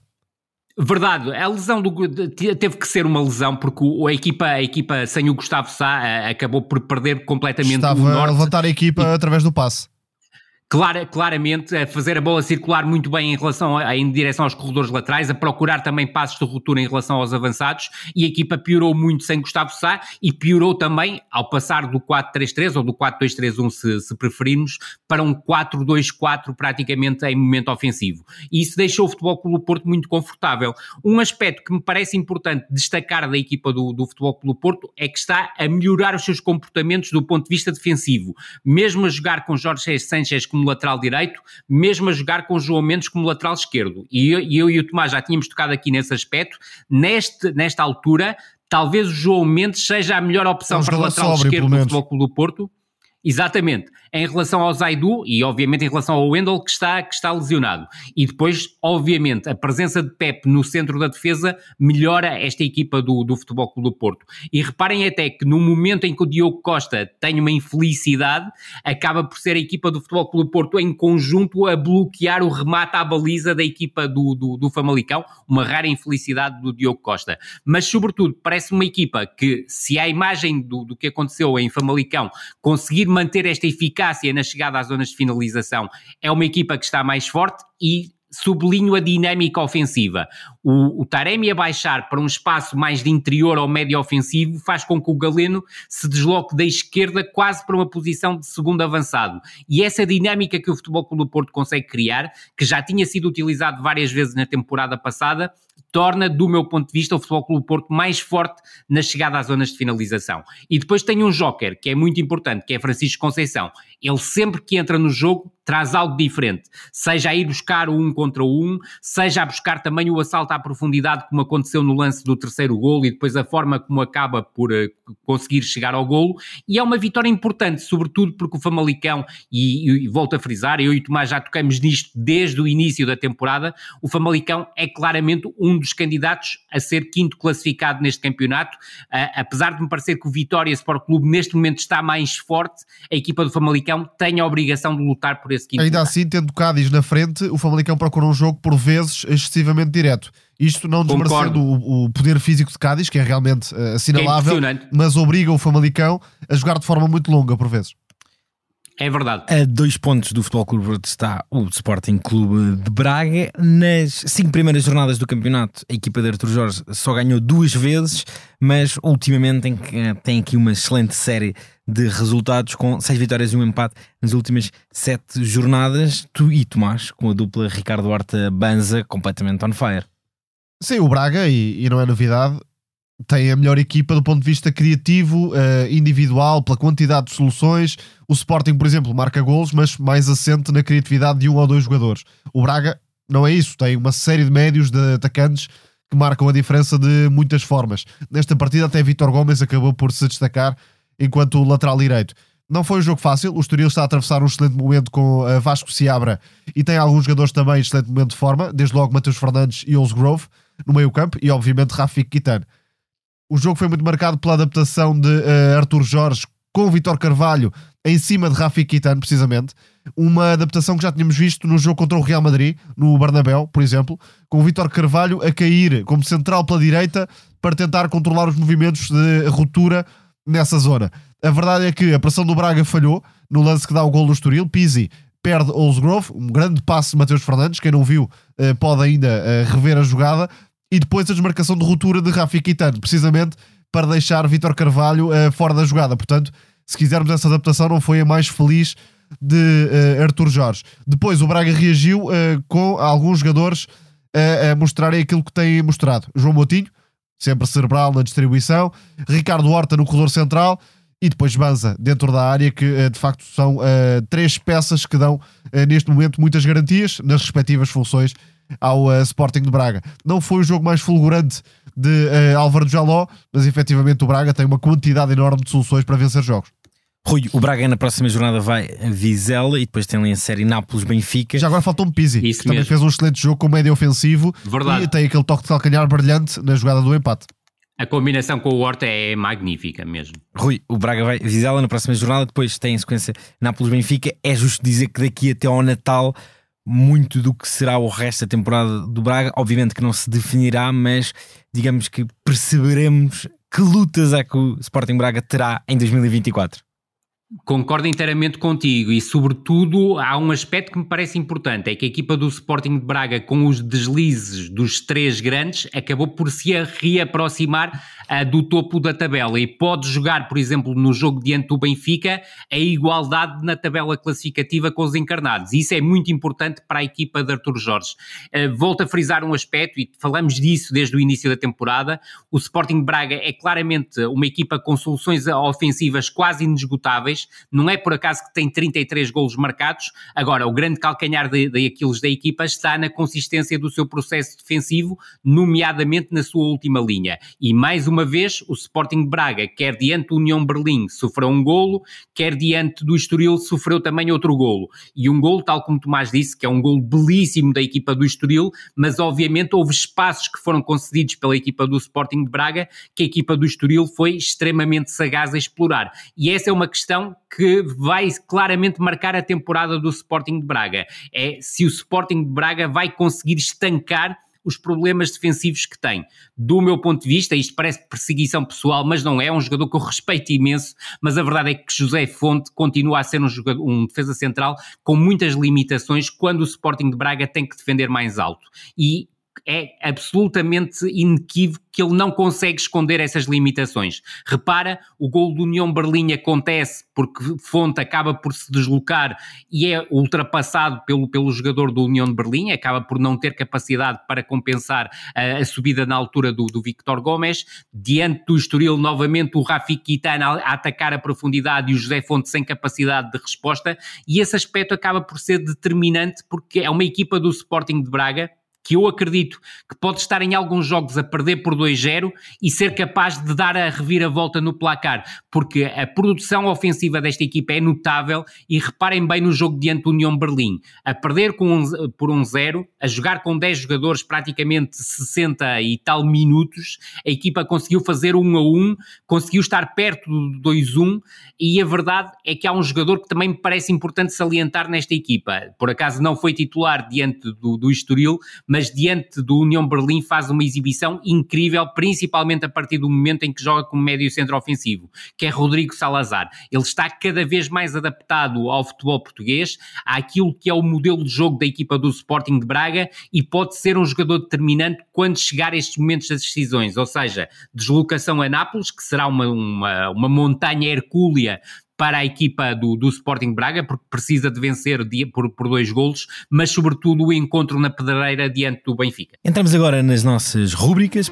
Verdade, a lesão do, teve que ser uma lesão porque a equipa, a equipa sem o Gustavo Sá acabou por perder completamente Estava o norte. a levantar a equipa e, através do passe clara, claramente a fazer a bola circular muito bem em relação a, em direção aos corredores laterais, a procurar também passos de ruptura em relação aos avançados e a equipa piorou muito sem Gustavo Sá e piorou também ao passar do 4-3-3 ou do 4-2-3-1 se, se preferirmos para um 4-2-4 praticamente em momento ofensivo. E isso deixou o Futebol Clube Porto muito confortável. Um aspecto que me parece importante destacar da equipa do, do Futebol Clube Porto é que está a melhorar os seus comportamentos do ponto de vista defensivo, mesmo a jogar com Jorge Sanchez como como lateral direito, mesmo a jogar com João Mendes como lateral esquerdo. E eu, eu e o Tomás já tínhamos tocado aqui nesse aspecto. Neste, nesta altura, talvez o João Mendes seja a melhor opção para lateral esquerdo do Futebol Clube do Porto Exatamente. Em relação ao Zaidu e, obviamente, em relação ao Wendel, que está, que está lesionado. E depois, obviamente, a presença de Pep no centro da defesa melhora esta equipa do, do Futebol Clube do Porto. E reparem até que no momento em que o Diogo Costa tem uma infelicidade, acaba por ser a equipa do Futebol Clube do Porto em conjunto a bloquear o remate à baliza da equipa do, do, do Famalicão. Uma rara infelicidade do Diogo Costa. Mas, sobretudo, parece uma equipa que, se a imagem do, do que aconteceu em Famalicão conseguir manter esta eficácia na chegada às zonas de finalização. É uma equipa que está mais forte e sublinho a dinâmica ofensiva. O, o Taremi a baixar para um espaço mais de interior ao médio ofensivo faz com que o Galeno se desloque da esquerda quase para uma posição de segundo avançado. E essa dinâmica que o Futebol Clube do Porto consegue criar, que já tinha sido utilizado várias vezes na temporada passada, torna, do meu ponto de vista, o Futebol Clube Porto mais forte na chegada às zonas de finalização. E depois tem um joker, que é muito importante, que é Francisco Conceição. Ele sempre que entra no jogo traz algo diferente, seja a ir buscar o um contra um, seja a buscar também o assalto à profundidade, como aconteceu no lance do terceiro golo e depois a forma como acaba por uh, conseguir chegar ao golo. E é uma vitória importante, sobretudo porque o Famalicão, e, e, e volto a frisar, eu e o Tomás já tocamos nisto desde o início da temporada, o Famalicão é claramente um dos candidatos a ser quinto classificado neste campeonato. Uh, apesar de me parecer que o Vitória Sport Clube neste momento está mais forte, a equipa do Famalicão tem a obrigação de lutar por esse quinto Ainda lugar. assim, tendo Cádiz na frente, o Famalicão procura um jogo por vezes excessivamente direto. Isto não desmerecendo o, o, poder físico de Cádiz, que é realmente uh, assinalável, é mas obriga o Famalicão a jogar de forma muito longa por vezes. É verdade. A dois pontos do Futebol Clube está o Sporting Clube de Braga. Nas cinco primeiras jornadas do campeonato, a equipa de Artur Jorge só ganhou duas vezes, mas ultimamente tem, tem aqui uma excelente série de resultados com seis vitórias e um empate nas últimas sete jornadas. Tu e Tomás, com a dupla Ricardo Horta Banza completamente on fire. Sim, o Braga, e, e não é novidade, tem a melhor equipa do ponto de vista criativo, uh, individual, pela quantidade de soluções. O Sporting, por exemplo, marca golos, mas mais assente na criatividade de um ou dois jogadores. O Braga não é isso, tem uma série de médios de atacantes que marcam a diferença de muitas formas. Nesta partida, até Vitor Gomes acabou por se destacar enquanto lateral direito. Não foi um jogo fácil, o Estoril está a atravessar um excelente momento com a Vasco Seabra e tem alguns jogadores também em excelente momento de forma, desde logo Matheus Fernandes e Ols Grove no meio campo e obviamente Rafik Kitano. O jogo foi muito marcado pela adaptação de uh, Arthur Jorge com o Vitor Carvalho em cima de Rafi Kitano, precisamente. Uma adaptação que já tínhamos visto no jogo contra o Real Madrid, no Bernabéu, por exemplo, com o Vitor Carvalho a cair como central pela direita para tentar controlar os movimentos de ruptura nessa zona. A verdade é que a pressão do Braga falhou no lance que dá o gol do Estoril. Pizzi perde Olsgrove, um grande passe de Mateus Fernandes. Quem não viu eh, pode ainda eh, rever a jogada e depois a desmarcação de ruptura de Rafi Quitano, precisamente para deixar Vitor Carvalho uh, fora da jogada. Portanto, se quisermos essa adaptação, não foi a mais feliz de uh, Arthur Jorge. Depois o Braga reagiu uh, com alguns jogadores a mostrarem aquilo que têm mostrado. João Moutinho, sempre cerebral na distribuição, Ricardo Horta no corredor central e depois Banza dentro da área, que de facto são três peças que dão neste momento muitas garantias nas respectivas funções ao uh, Sporting de Braga. Não foi o jogo mais fulgurante de uh, Álvaro Jaló, mas efetivamente o Braga tem uma quantidade enorme de soluções para vencer jogos. Rui, o Braga na próxima jornada vai a Vizela e depois tem ali a série Nápoles-Benfica. Já agora faltou um Pizzi, Isso que também mesmo. fez um excelente jogo com médio ofensivo Verdade. e tem aquele toque de calcanhar brilhante na jogada do empate. A combinação com o Horta é magnífica mesmo. Rui, o Braga vai a Vizela na próxima jornada, depois tem em sequência Nápoles-Benfica. É justo dizer que daqui até ao Natal, muito do que será o resto da temporada do Braga, obviamente que não se definirá, mas digamos que perceberemos que lutas é que o Sporting Braga terá em 2024. Concordo inteiramente contigo e, sobretudo, há um aspecto que me parece importante: é que a equipa do Sporting de Braga, com os deslizes dos três grandes, acabou por se reaproximar do topo da tabela e pode jogar, por exemplo, no jogo diante do Benfica, a igualdade na tabela classificativa com os encarnados. Isso é muito importante para a equipa de Artur Jorge. Ah, volto a frisar um aspecto e falamos disso desde o início da temporada: o Sporting Braga é claramente uma equipa com soluções ofensivas quase inesgotáveis não é por acaso que tem 33 golos marcados. Agora, o grande calcanhar de, de Aquiles da equipa está na consistência do seu processo defensivo, nomeadamente na sua última linha. E mais uma vez, o Sporting Braga, quer diante do União Berlim, sofreu um golo, quer diante do Estoril, sofreu também outro golo. E um golo, tal como Tomás disse, que é um golo belíssimo da equipa do Estoril, mas obviamente houve espaços que foram concedidos pela equipa do Sporting de Braga que a equipa do Estoril foi extremamente sagaz a explorar. E essa é uma questão que vai claramente marcar a temporada do Sporting de Braga. É se o Sporting de Braga vai conseguir estancar os problemas defensivos que tem. Do meu ponto de vista, isto parece perseguição pessoal, mas não é, é um jogador que eu respeito imenso, mas a verdade é que José Fonte continua a ser um, jogador, um defesa central com muitas limitações quando o Sporting de Braga tem que defender mais alto. E é absolutamente inequívoco que ele não consegue esconder essas limitações. Repara, o gol do União Berlim acontece porque Fonte acaba por se deslocar e é ultrapassado pelo, pelo jogador do União de Berlim, acaba por não ter capacidade para compensar a, a subida na altura do, do Victor Gomes. Diante do Estoril, novamente o Rafik Kitana a atacar a profundidade e o José Fonte sem capacidade de resposta e esse aspecto acaba por ser determinante porque é uma equipa do Sporting de Braga que eu acredito que pode estar em alguns jogos a perder por 2-0 e ser capaz de dar a reviravolta no placar, porque a produção ofensiva desta equipa é notável e reparem bem no jogo diante do União Berlim, a perder um, por 1-0, um a jogar com 10 jogadores praticamente 60 e tal minutos, a equipa conseguiu fazer 1 a 1, conseguiu estar perto do 2-1 e a verdade é que há um jogador que também me parece importante salientar nesta equipa, por acaso não foi titular diante do, do Estoril, mas diante do União Berlim faz uma exibição incrível, principalmente a partir do momento em que joga como médio centro ofensivo, que é Rodrigo Salazar. Ele está cada vez mais adaptado ao futebol português, àquilo que é o modelo de jogo da equipa do Sporting de Braga e pode ser um jogador determinante quando chegar a estes momentos das decisões, ou seja, deslocação a Nápoles, que será uma, uma, uma montanha hercúlea para a equipa do, do Sporting Braga, porque precisa de vencer por, por dois golos, mas sobretudo o encontro na pedreira diante do Benfica. Entramos agora nas nossas rúbricas.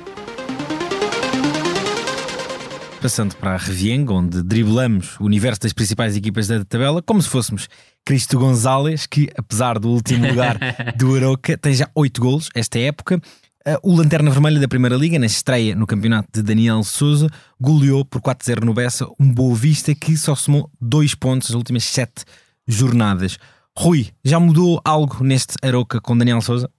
Passando para a Revienga, onde driblamos o universo das principais equipas da tabela, como se fôssemos Cristo Gonzalez, que apesar do último lugar do Aroca, tem já 8 golos esta época. Uh, o Lanterna Vermelha da Primeira Liga, na estreia no campeonato de Daniel Souza, goleou por 4-0 no Bessa um Boa Vista que só somou 2 pontos nas últimas 7 jornadas. Rui, já mudou algo neste Aroca com Daniel Souza?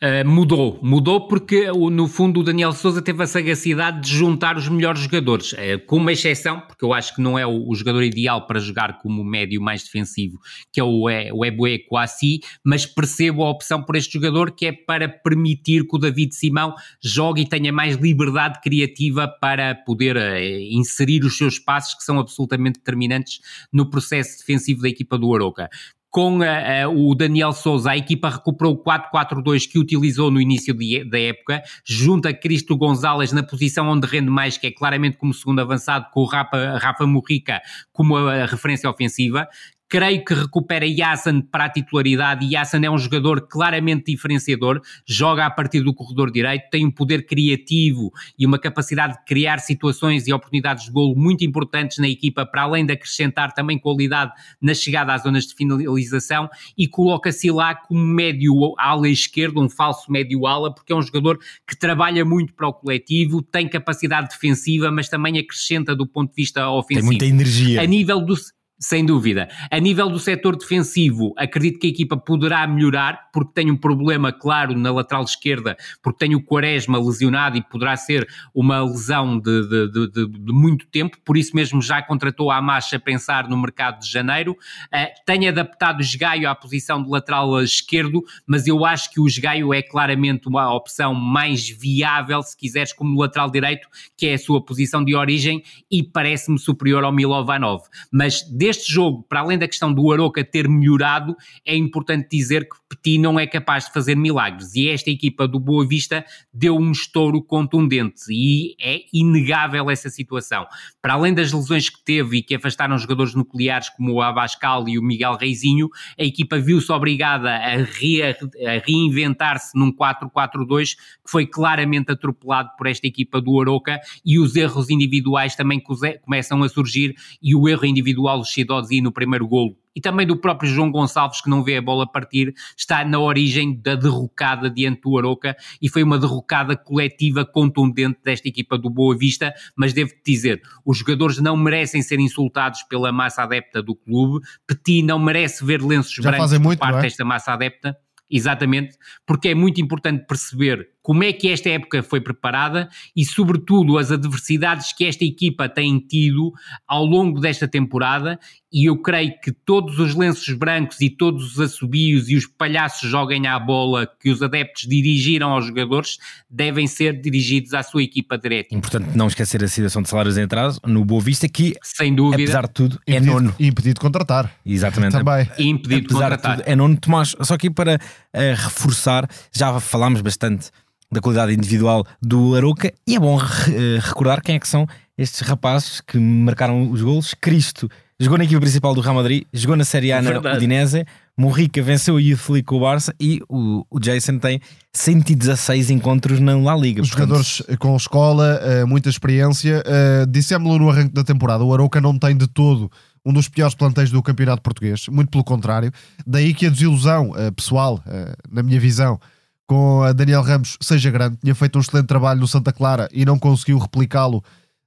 Uh, mudou, mudou porque no fundo o Daniel Souza teve a sagacidade de juntar os melhores jogadores, uh, com uma exceção, porque eu acho que não é o, o, jogador ideal para jogar como médio mais defensivo, que é o, é, o Ebué Kouassi, mas percebo a opção por este jogador que é para permitir que o David Simão jogue e tenha mais liberdade criativa para poder uh, inserir os seus passos que são absolutamente determinantes no processo defensivo da equipa do Aroca com a, a, o Daniel Souza, a equipa recuperou o 4-4-2 que utilizou no início de, da época, junto a Cristo Gonzalez na posição onde rende mais, que é claramente como segundo avançado, com o Rafa, Rafa Murrica como a, a referência ofensiva Creio que recupera Yassan para a titularidade Yassan é um jogador claramente diferenciador, joga a partir do corredor direito, tem um poder criativo e uma capacidade de criar situações e oportunidades de golo muito importantes na equipa, para além de acrescentar também qualidade na chegada às zonas de finalização e coloca-se lá como médio ala esquerdo, um falso médio ala, porque é um jogador que trabalha muito para o coletivo, tem capacidade defensiva, mas também acrescenta do ponto de vista ofensivo. Tem muita energia. A nível do sem dúvida. A nível do setor defensivo, acredito que a equipa poderá melhorar, porque tem um problema claro na lateral esquerda, porque tem o Quaresma lesionado e poderá ser uma lesão de, de, de, de muito tempo, por isso mesmo já contratou a Marcha a pensar no mercado de janeiro. Uh, tem adaptado o Esgaio à posição de lateral esquerdo, mas eu acho que o Esgaio é claramente uma opção mais viável, se quiseres, como lateral direito, que é a sua posição de origem, e parece-me superior ao Milovanov. Mas deste jogo, para além da questão do Aroca ter melhorado, é importante dizer que Petit não é capaz de fazer milagres. E esta equipa do Boa Vista deu um estouro contundente. E é inegável essa situação. Para além das lesões que teve e que afastaram jogadores nucleares como o Abascal e o Miguel Reizinho, a equipa viu-se obrigada a, re, a reinventar-se num 4-4-2 que foi claramente atropelado por esta equipa do Aroca. E os erros individuais também começam a surgir e o erro individual Chidozzi no primeiro golo e também do próprio João Gonçalves que não vê a bola partir, está na origem da derrocada diante do Aroca e foi uma derrocada coletiva contundente desta equipa do Boa Vista, mas devo dizer, os jogadores não merecem ser insultados pela massa adepta do clube, Petit não merece ver lenços Já brancos por muito, parte é? desta massa adepta, exatamente, porque é muito importante perceber como é que esta época foi preparada e, sobretudo, as adversidades que esta equipa tem tido ao longo desta temporada. E eu creio que todos os lenços brancos e todos os assobios e os palhaços joguem à bola que os adeptos dirigiram aos jogadores devem ser dirigidos à sua equipa direta. Importante não esquecer a situação de salários em atraso no Boa Vista, que, sem dúvida, apesar de tudo, é impedido, nono. impedido de contratar. Exatamente. Também. Impedido de contratar. De tudo, é nono. Tomás, só aqui para uh, reforçar, já falámos bastante da qualidade individual do Aroca e é bom re eh, recordar quem é que são estes rapazes que marcaram os golos. Cristo jogou na equipa principal do Real Madrid, jogou na Série A na Udinese, Morrica venceu o Youth League com o Barça e o, o Jason tem 116 encontros na La Liga. Os portanto... jogadores com escola, uh, muita experiência. Dissemos-lo no arranque da temporada, o Aroca não tem de todo um dos piores plantéis do campeonato português, muito pelo contrário. Daí que a desilusão pessoal, na minha visão, com a Daniel Ramos seja grande. Tinha feito um excelente trabalho no Santa Clara e não conseguiu replicá-lo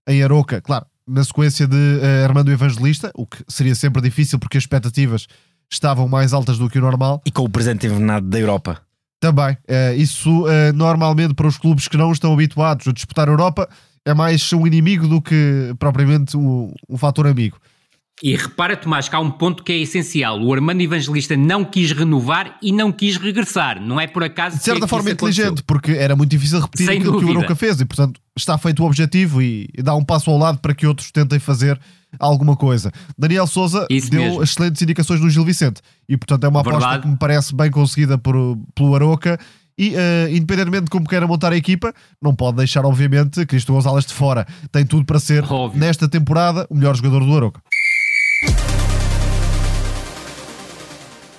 em Aroca. Claro, na sequência de uh, Armando Evangelista, o que seria sempre difícil porque as expectativas estavam mais altas do que o normal. E com o presente envenenado da Europa. Também. Uh, isso uh, normalmente para os clubes que não estão habituados a disputar a Europa é mais um inimigo do que propriamente um, um fator amigo. E repara, Tomás, que há um ponto que é essencial. O Armando Evangelista não quis renovar e não quis regressar. Não é por acaso. De certa forma inteligente, aconteceu. porque era muito difícil repetir Sem aquilo dúvida. que o Aroca fez e, portanto, está feito o objetivo e dá um passo ao lado para que outros tentem fazer alguma coisa. Daniel Souza Isso deu mesmo. excelentes indicações no Gil Vicente e, portanto, é uma aposta Verdade. que me parece bem conseguida por, pelo Aroca. E, uh, independentemente de como queira montar a equipa, não pode deixar, obviamente, Cristo Gonzalez de fora. Tem tudo para ser, Óbvio. nesta temporada, o melhor jogador do Aroca.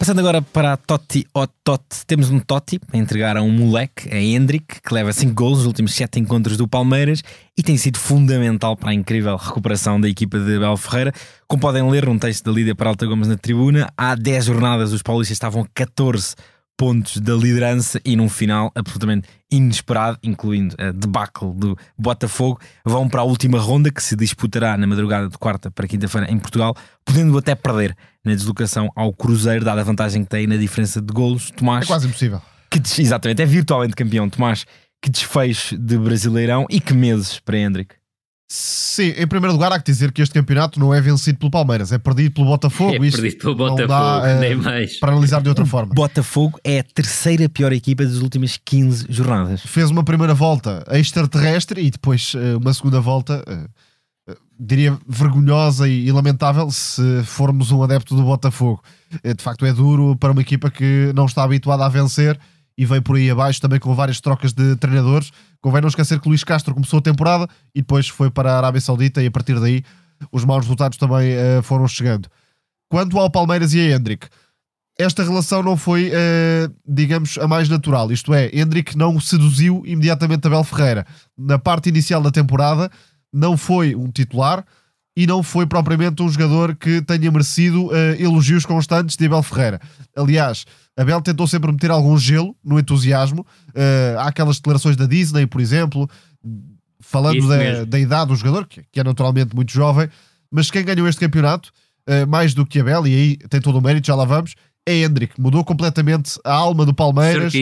Passando agora para a Totti ou Totti, temos um Totti a entregar a um moleque, a Hendrick, que leva 5 gols nos últimos 7 encontros do Palmeiras e tem sido fundamental para a incrível recuperação da equipa de Bel Ferreira. Como podem ler num texto da Lídia Peralta Gomes na tribuna, há 10 jornadas os paulistas estavam a 14 pontos da liderança e num final absolutamente inesperado, incluindo a debacle do Botafogo, vão para a última ronda que se disputará na madrugada de quarta para quinta-feira em Portugal, podendo até perder na deslocação ao Cruzeiro, dada a vantagem que tem na diferença de golos. Tomás, é quase impossível. Que, exatamente, é virtualmente campeão. Tomás, que desfecho de Brasileirão e que meses para Hendrick. Sim, em primeiro lugar há que dizer que este campeonato não é vencido pelo Palmeiras, é perdido pelo Botafogo. É perdido pelo Botafogo, dá, nem uh, mais. Para analisar de outra forma. Botafogo é a terceira pior equipa das últimas 15 jornadas. Fez uma primeira volta extraterrestre e depois uh, uma segunda volta, uh, diria vergonhosa e, e, lamentável se formos um adepto do Botafogo. de facto é duro para uma equipa que não está habituada a vencer e veio por aí abaixo também com várias trocas de treinadores. Convém não esquecer que Luís Castro começou a temporada e depois foi para a Arábia Saudita e a partir daí os maus resultados também uh, foram chegando. Quanto ao Palmeiras e a Hendrick, esta relação não foi, uh, digamos, a mais natural. Isto é, Hendrick não seduziu imediatamente Abel Ferreira. Na parte inicial da temporada, não foi um titular e não foi propriamente um jogador que tenha merecido uh, elogios constantes de Abel Ferreira. Aliás, Abel tentou sempre meter algum gelo no entusiasmo. Uh, há aquelas declarações da Disney, por exemplo, falando da, da, idade do jogador, que, que, é naturalmente muito jovem. Mas quem ganhou este campeonato, uh, mais do que Abel, e aí tem todo o mérito, já lá vamos, é Hendrick. Mudou completamente a alma do Palmeiras,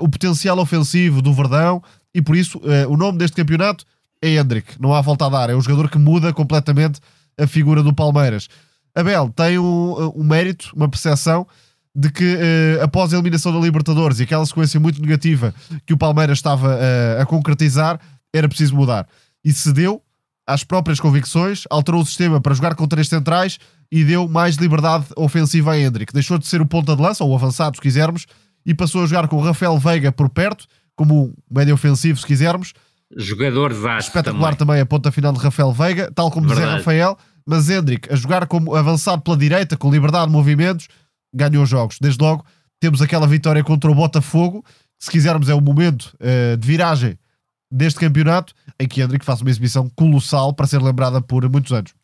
o potencial ofensivo do Verdão, e por isso o nome deste campeonato é Hendrick, não há volta a dar. É um jogador que muda completamente a figura do Palmeiras. Abel tem um, um mérito, uma percepção de que uh, após a eliminação da Libertadores e aquela sequência muito negativa que o Palmeiras estava uh, a concretizar, era preciso mudar. E cedeu às próprias convicções, alterou o sistema para jogar com três centrais e deu mais liberdade ofensiva a Hendrick. Deixou de ser o ponta de lança, ou o avançado, se quisermos, e passou a jogar com o Rafael Veiga por perto, como um médio ofensivo, se quisermos, Jogadores Espetacular também. também. a ponta final de Rafael Veiga, tal como Verdade. Rafael, mas Hendrick a jogar como avançado pela direita, com liberdade de movimentos, ganhou jogos. Desde logo, temos aquela vitória contra o Botafogo, se quisermos é o momento uh, de viragem deste campeonato, em que Hendrick faz uma exibição colossal para ser lembrada por muitos anos.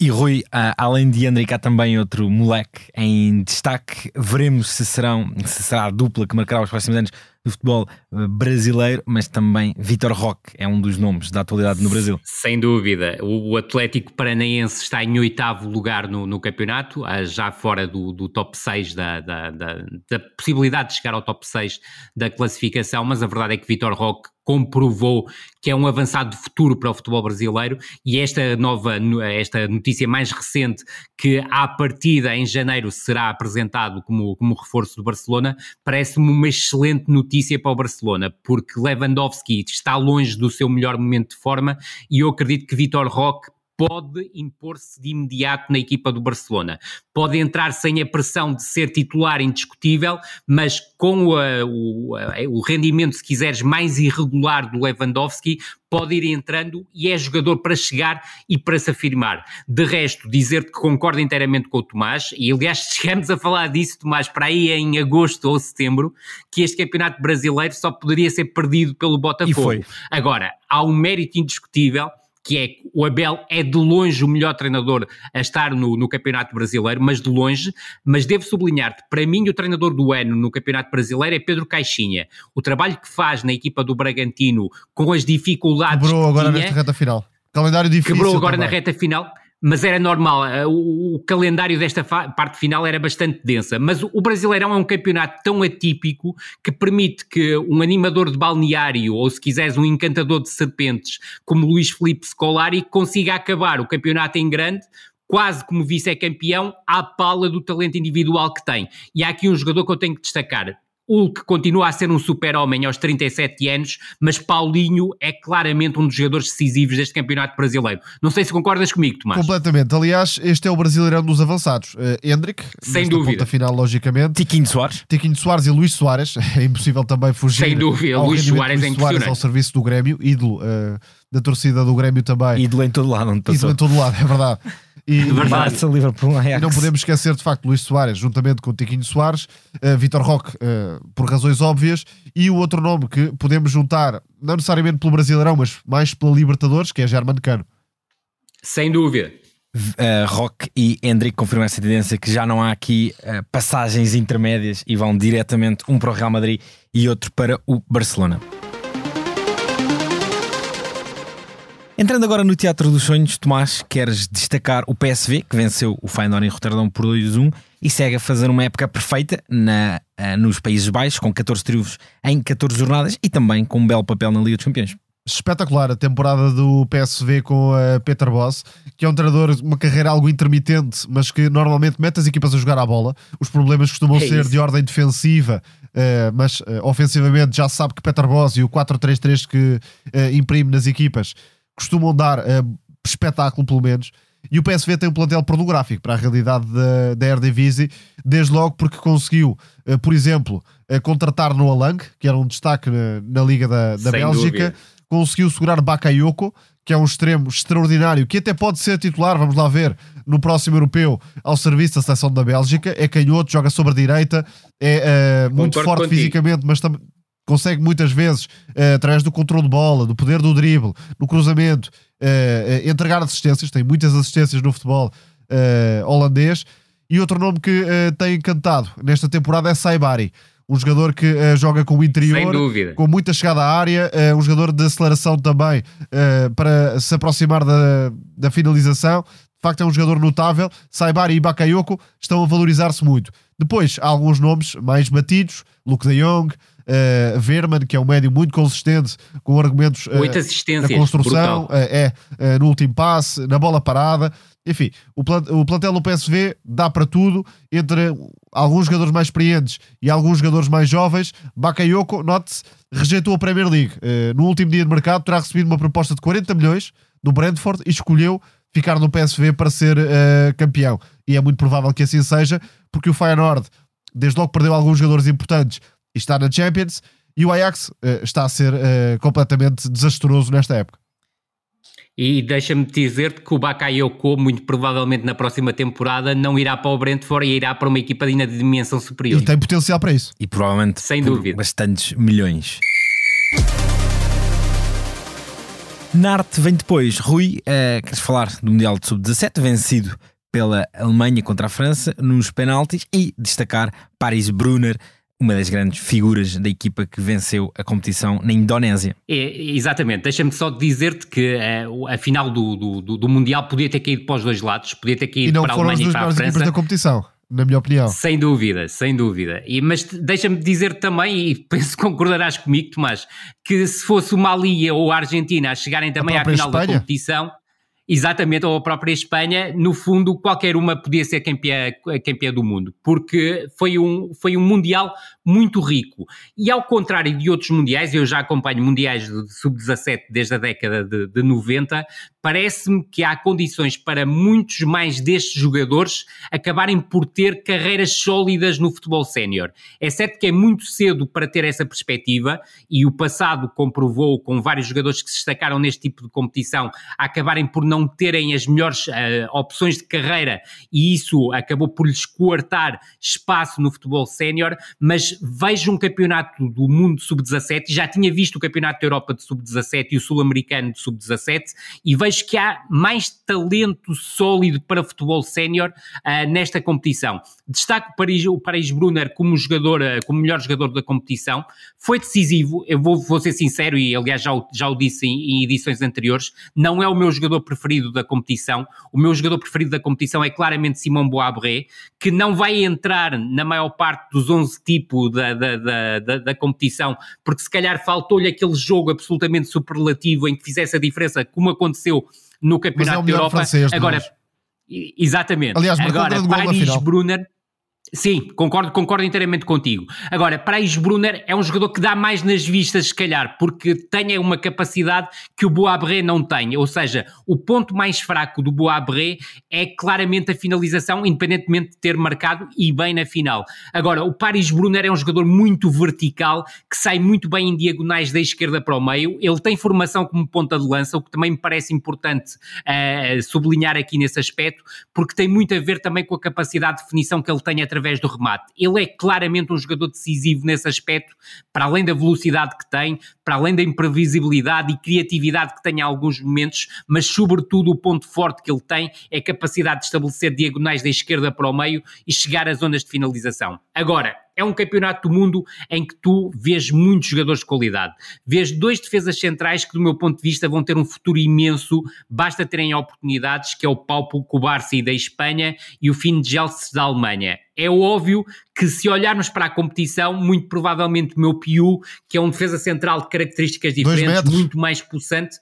E Rui, além de Hendrick, há também outro moleque em destaque. Veremos se, serão, se será a dupla que marcará os próximos anos do futebol eh, brasileiro, mas também Vitor Roque é um dos nomes da atualidade no Brasil. Sem dúvida. O Atlético Paranaense está em oitavo lugar no, no campeonato, ah, já fora do, do top 6, da, da, da, da, possibilidade de chegar ao top 6 da classificação, mas a verdade é que Vitor Roque comprovou que é um avançado futuro para o futebol brasileiro. E esta nova, esta notícia mais recente que à partida em janeiro será apresentado como, como reforço do Barcelona, parece-me uma excelente notícia para o Barcelona, porque Lewandowski está longe do seu melhor momento de forma e eu acredito que Vitor Roque pode impor-se de imediato na equipa do Barcelona. Pode entrar sem a pressão de ser titular indiscutível, mas com a, o, a, o, rendimento, se quiseres, mais irregular do Lewandowski, pode ir entrando e é jogador para chegar e para se afirmar. De resto, dizer-te que concordo inteiramente com o Tomás, e aliás chegamos a falar disso, Tomás, para aí em agosto ou setembro, que este campeonato brasileiro só poderia ser perdido pelo Botafogo. Agora, há um mérito indiscutível que é o Abel é de longe o melhor treinador a estar no, no Campeonato Brasileiro, mas de longe, mas devo sublinhar-te, para mim o treinador do ano no Campeonato Brasileiro é Pedro Caixinha. O trabalho que faz na equipa do Bragantino com as dificuldades Quebrou que agora tinha, nesta reta final. Calendário difícil Quebrou agora também. na reta final mas era normal. Eh, o, o calendário desta parte final era bastante densa. Mas o, o Brasileirão é um campeonato tão atípico que permite que um animador de balneário, ou se quiseres, um encantador de serpentes, como Luís Felipe Scolari, consiga acabar o campeonato em grande quase como vice-campeão à pala do talento individual que tem. E há aqui um jogador que eu tenho que destacar. Hulk continua a ser um super-homem aos 37 anos, mas Paulinho é claramente um dos jogadores decisivos deste campeonato brasileiro. Não sei se concordas comigo, Tomás. Completamente. Aliás, este é o brasileirão dos avançados. Uh, Hendrick, sem dúvida. Ponta final, logicamente. Tiquinho Soares. Tiquinho Soares e Luís Soares. É impossível também fugir. Sem dúvida. Luís Soares é Soares ao serviço do Grêmio, ídolo uh, da torcida do Grêmio também. Ídolo em todo lado. Ídolo em todo lado, é verdade. E, Barça, Liverpool, Ajax. e não podemos esquecer de facto Luís Soares, juntamente com o Tiquinho Soares, uh, Vitor Roque, uh, por razões óbvias, e o outro nome que podemos juntar, não necessariamente pelo Brasileirão, mas mais pela Libertadores, que é Germano Cano. Sem dúvida. Uh, Rock e Hendrick confirmam essa tendência que já não há aqui uh, passagens intermédias e vão diretamente um para o Real Madrid e outro para o Barcelona. Entrando agora no Teatro dos Sonhos, Tomás, queres destacar o PSV, que venceu o Feyenoord em Roterdão por 2-1 e segue a fazer uma época perfeita na, uh, nos Países Baixos, com 14 triunfos em 14 jornadas e também com um belo papel na Liga dos Campeões. Espetacular a temporada do PSV com uh, Peter Boss, que é um treinador, uma carreira algo intermitente, mas que normalmente mete as equipas a jogar à bola. Os problemas costumam é ser de ordem defensiva, uh, mas ofensivamente já sabe que Peter Boss e o 4-3-3 que imprime nas equipas costumam dar uh, espetáculo, pelo menos. E o PSV tem um plantel pornográfico para a realidade da, da Eredivisie, desde logo porque conseguiu, uh, por exemplo, uh, contratar no Alang, que era um destaque na, na Liga da, da Bélgica, dúvida. conseguiu segurar Bakayoko, que é um extremo extraordinário, que até pode ser titular, vamos lá ver, no próximo europeu, ao serviço da seleção da Bélgica. É canhoto, joga sobre a direita, é uh, muito forte contigo. fisicamente, mas também consegue muitas vezes, uh, através do controle de bola, do poder do drible, no cruzamento, uh, entregar assistências. Tem muitas assistências no futebol holandês. E outro nome que tem encantado nesta temporada é Saibari um jogador que uh, joga com o interior, com muita chegada à área, uh, um jogador de aceleração também uh, para se aproximar da, da finalização. De facto, é um jogador notável. Saibari e Bakayoko estão a valorizar-se muito. Depois, há alguns nomes mais batidos: Luke de Jong, Uh, Verman, que é um médio muito consistente, com argumentos uh, na construção, uh, é no último passe, na bola parada. Enfim, o, plant o plantel do PSV dá para tudo entre alguns jogadores mais experientes e alguns jogadores mais jovens. Bakayoko, note-se, rejeitou a Premier League. no último dia de mercado, terá recebido uma proposta de 40 milhões do Brentford e escolheu ficar no PSV para ser campeão. E é muito provável que assim seja, porque o Feyenoord, desde logo, perdeu alguns jogadores importantes está na Champions e o Ajax uh, está a ser uh, completamente desastroso nesta época. E deixa-me dizer que o Bakayoko, muito provavelmente na próxima temporada, não irá para o Brentford e irá para uma equipa de dimensão superior. E tem potencial para isso. E provavelmente Sem dúvida. bastantes milhões. Narte vem depois. Rui, uh, queres falar do Mundial de Sub-17, vencido pela Alemanha contra a França nos penaltis e destacar Paris Brunner uma das grandes figuras da equipa que venceu a competição na Indonésia. É, exatamente, deixa-me só dizer-te que uh, a final do, do, do, Mundial podia ter caído para os dois lados, podia ter caído para a Alemanha e para a França. equipas da competição. Na minha opinião. Sem dúvida, sem dúvida. E, mas deixa-me dizer também, e penso que concordarás comigo, Tomás, que se fosse o Mali ou a Argentina a chegarem também à final Espanha? da competição, Exatamente, ou a própria Espanha, no fundo, qualquer uma podia ser campeã, campeã do mundo, porque foi um, foi um Mundial muito rico. E ao contrário de outros Mundiais, eu já acompanho Mundiais de Sub-17 desde a década de, de 90, parece-me que há condições para muitos mais destes jogadores acabarem por ter carreiras sólidas no futebol sénior. É certo que é muito cedo para ter essa perspectiva e o passado comprovou com vários jogadores que se destacaram neste tipo de competição a acabarem por não terem as melhores uh, opções de carreira e isso acabou por lhes coartar espaço no futebol sénior, mas vejo um campeonato do mundo sub-17, já tinha visto o campeonato da Europa de sub-17 e o sul-americano de sub-17 e vejo que há mais talento sólido para futebol sénior uh, nesta competição. Destaco o Paris, o Paris Brunner como jogador, uh, como melhor jogador da competição. Foi decisivo, eu vou, vou ser sincero e aliás já o, já o disse em, em, edições anteriores, não é o meu jogador preferido da competição. O meu jogador preferido da competição é claramente Simão Boabré, que não vai entrar na maior parte dos 11 tipos da, da, da, da, competição, porque se calhar faltou-lhe aquele jogo absolutamente superlativo em que fizesse a diferença, como aconteceu no Campeonato é da Europa. Agora, exatamente. Aliás, agora Paris Brunner Sim, concordo, concordo inteiramente contigo. Agora, Paris Brunner é um jogador que dá mais nas vistas, se calhar, porque tem uma capacidade que o Boabré não tem. Ou seja, o ponto mais fraco do Boabré é claramente a finalização, independentemente de ter marcado e bem na final. Agora, o Paris Brunner é um jogador muito vertical, que sai muito bem em diagonais da esquerda para o meio. Ele tem formação como ponta de lança, o que também me parece importante uh, sublinhar aqui nesse aspecto, porque tem muito a ver também com a capacidade de definição que ele tem através através do remate. Ele é claramente um jogador decisivo nesse aspecto, para além da velocidade que tem, para além da imprevisibilidade e criatividade que tem em alguns momentos, mas sobretudo o ponto forte que ele tem é a capacidade de estabelecer diagonais da esquerda para o meio e chegar às zonas de finalização. Agora, é um campeonato do mundo em que tu vês muitos jogadores de qualidade. Vês dois defesas centrais que, do meu ponto de vista, vão ter um futuro imenso, basta terem oportunidades, que é o Paulo Cubarci da Espanha e o Finn Gelsi da Alemanha. É óbvio que se olharmos para a competição, muito provavelmente o meu Piu, que é um defesa central de características diferentes, muito mais pulsante,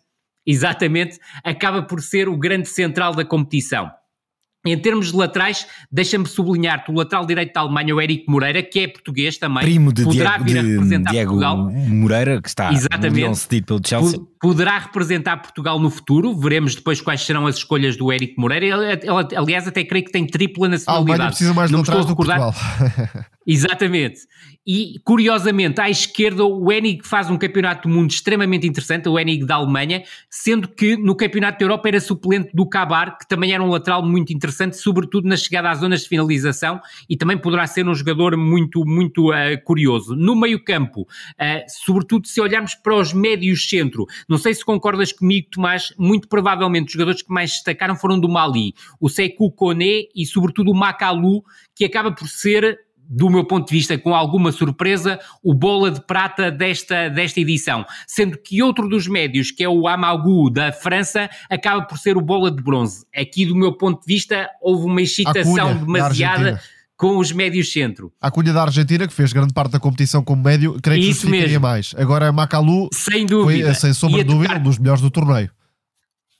exatamente, acaba por ser o grande central da competição. Em termos de laterais, deixa-me sublinhar que o lateral direito da Alemanha, o Eric Moreira, que é português também, Primo de poderá Diego, vir a representar Diego Portugal. Moreira, que está Exatamente. cedido pelo Chelsea. Poderá representar Portugal no futuro. Veremos depois quais serão as escolhas do Érico Moreira. Ele, ele, aliás, até creio que tem tripla nacionalidade. A Alemanha precisa mais Não de do Portugal. Exatamente. E, curiosamente, à esquerda, o Enig faz um campeonato do mundo extremamente interessante, o Enig da Alemanha, sendo que no campeonato da Europa era suplente do Cabar, que também era um lateral muito interessante, sobretudo na chegada às zonas de finalização, e também poderá ser um jogador muito, muito uh, curioso. No meio-campo, uh, sobretudo se olharmos para os médios centro, não sei se concordas comigo, Tomás, muito provavelmente os jogadores que mais destacaram foram do Mali, o Sekou Kone e, sobretudo, o Makalu, que acaba por ser do meu ponto de vista, com alguma surpresa, o bola de prata desta, desta edição. Sendo que outro dos médios, que é o Amagu da França, acaba por ser o bola de bronze. Aqui, do meu ponto de vista, houve uma excitação Cunha, demasiada com os médios centro. A Cunha da Argentina, que fez grande parte da competição como médio, creio que Isso justificaria mesmo. mais. Agora, Macalu, sem dúvida. foi, sem sombra de dúvida, um dos melhores do torneio.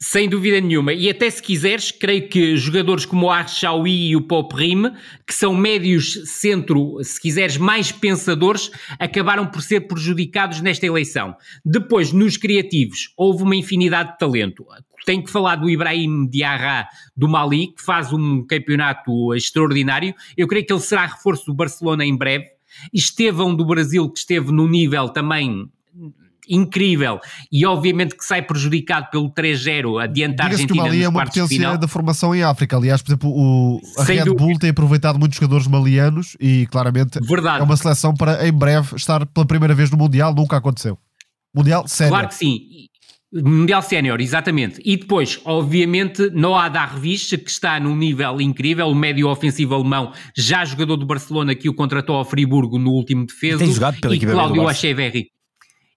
Sem dúvida nenhuma. E até se quiseres, creio que jogadores como o Archaui e o Pop Rime, que são médios centro, se quiseres, mais pensadores, acabaram por ser prejudicados nesta eleição. Depois, nos criativos, houve uma infinidade de talento. Tenho que falar do Ibrahim Diarra do Mali, que faz um campeonato extraordinário. Eu creio que ele será reforço do Barcelona em breve. Estevão do Brasil, que esteve no nível também incrível e obviamente que sai prejudicado pelo 3-0 adiante a Argentina que o Mali é uma potência da formação em África. Aliás, por exemplo, o, a Sem Red dúvida. Bull tem aproveitado muitos jogadores malianos e claramente Verdade. é uma seleção para em breve estar pela primeira vez no Mundial, nunca aconteceu. Mundial sénior. Claro que sim. Mundial Sénior, exatamente. E depois, obviamente, Noah Darvish, que está num nível incrível, o médio ofensivo alemão, já jogador do Barcelona, que o contratou ao Friburgo no último defesa. E tem jogado pela e Cláudio Acheverri.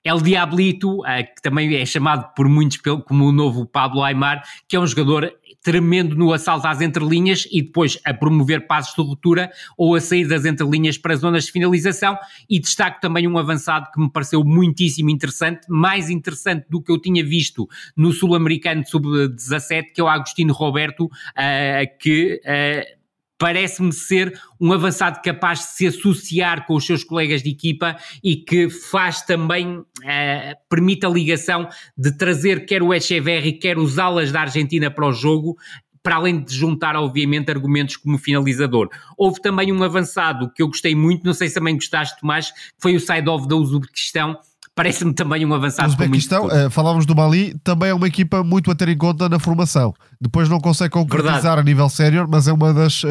El Diablito, eh, que também é chamado por muitos como o novo Pablo Aymar, que é um jogador tremendo no assalto às entrelinhas e depois a promover passos de ruptura ou a sair das entrelinhas para zonas de finalização. E destaco também um avançado que me pareceu muitíssimo interessante, mais interessante do que eu tinha visto no Sul-Americano Sub-17, que é o Agostinho Roberto, uh, que... Uh, parece-me ser um avançado capaz de se associar com os seus colegas de equipa e que faz também, uh, permite a ligação de trazer quer o Echeverri, quer os alas da Argentina para o jogo, para além de juntar, obviamente, argumentos como finalizador. Houve também um avançado que eu gostei muito, não sei se também gostaste, Tomás, que foi o side-off da Uzbequistão, parece-me também um avançado. O Uzbequistão, uh, falávamos do Mali, também é uma equipa muito a ter em conta na formação. Depois não consegue concretizar Verdade. a nível sénior, mas é uma das uh,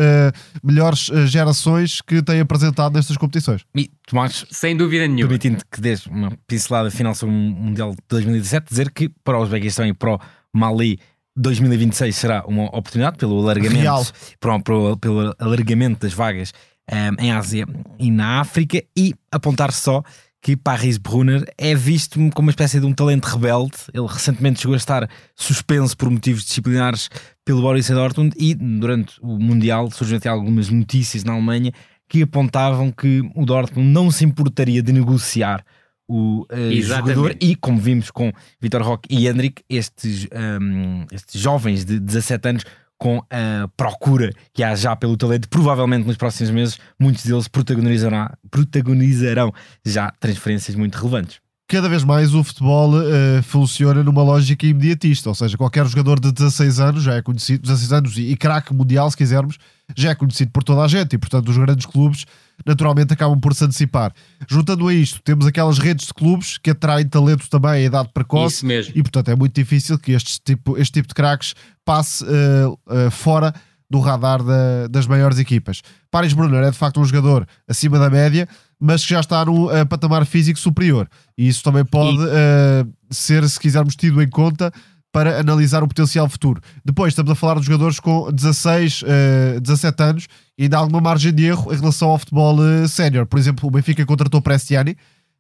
melhores uh, gerações que tem apresentado nestas competições. E Tomás, sem dúvida nenhuma. Permitindo que dês uma pincelada final sobre o Mundial de 2017, dizer que para o Uzbequistão e para o Mali 2026 será uma oportunidade pelo alargamento, para, para, pelo alargamento das vagas um, em Ásia e na África e apontar só que Paris Brunner é visto como uma espécie de um talento rebelde. Ele recentemente chegou a estar suspenso por motivos disciplinares pelo Borussia Dortmund e durante o Mundial surgiram até algumas notícias na Alemanha que apontavam que o Dortmund não se importaria de negociar o uh, jogador e como vimos com Vitor Roque e Hendrik, estes, um, estes jovens de 17 anos com a procura que há já pelo talento, provavelmente nos próximos meses, muitos deles protagonizarão, protagonizarão já transferências muito relevantes. Cada vez mais o futebol uh, funciona numa lógica imediatista, ou seja, qualquer jogador de 16 anos já é conhecido, 16 anos e, e craque mundial, se quisermos, já é conhecido por toda a gente e, portanto, os grandes clubes naturalmente acabam por se antecipar. Juntando a isto, temos aquelas redes de clubes que atraem talento também a idade precoce Isso mesmo. e, portanto, é muito difícil que este tipo, este tipo de craques passe uh, uh, fora do radar da, das maiores equipas. Paris Brunner é de facto um jogador acima da média, mas que já está no uh, patamar físico superior. E isso também pode e... ser, se quisermos, tido em conta para analisar o potencial futuro. Depois estamos a falar de jogadores com 16, uh, 17 anos e dá alguma margem de erro em relação ao futebol uh, sénior. Por exemplo, o Benfica contratou Prestiani,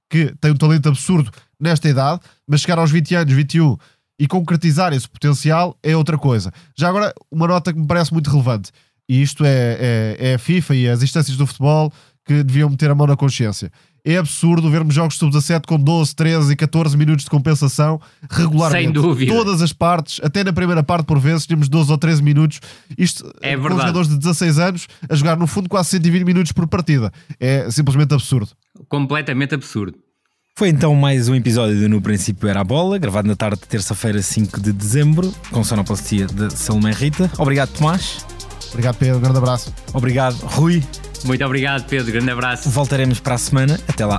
que tem um talento absurdo nesta idade, mas chegar aos 20 anos, 21 e concretizar esse potencial é outra coisa. Já agora, uma nota que me parece muito relevante, e isto é, é, é a FIFA e as instâncias do futebol que deviam meter a mão na consciência é absurdo vermos jogos sub-17 com 12, 13 e 14 minutos de compensação regularmente. Sem dúvida. Todas as partes, até na primeira parte, por vezes, temos 12 ou 13 minutos. Isto é com jogadores de 16 anos a jogar, no fundo, quase 120 minutos por partida. É simplesmente absurdo. Completamente absurdo. Foi então mais um episódio de No Princípio Era a Bola, gravado na tarde de terça-feira, 5 de dezembro, com sonoplastia de Salomé Rita. Obrigado, Tomás. Obrigado, Pedro. Grande abraço. Obrigado, Rui. Muito obrigado, Pedro. Grande abraço. Voltaremos para a semana. Até lá.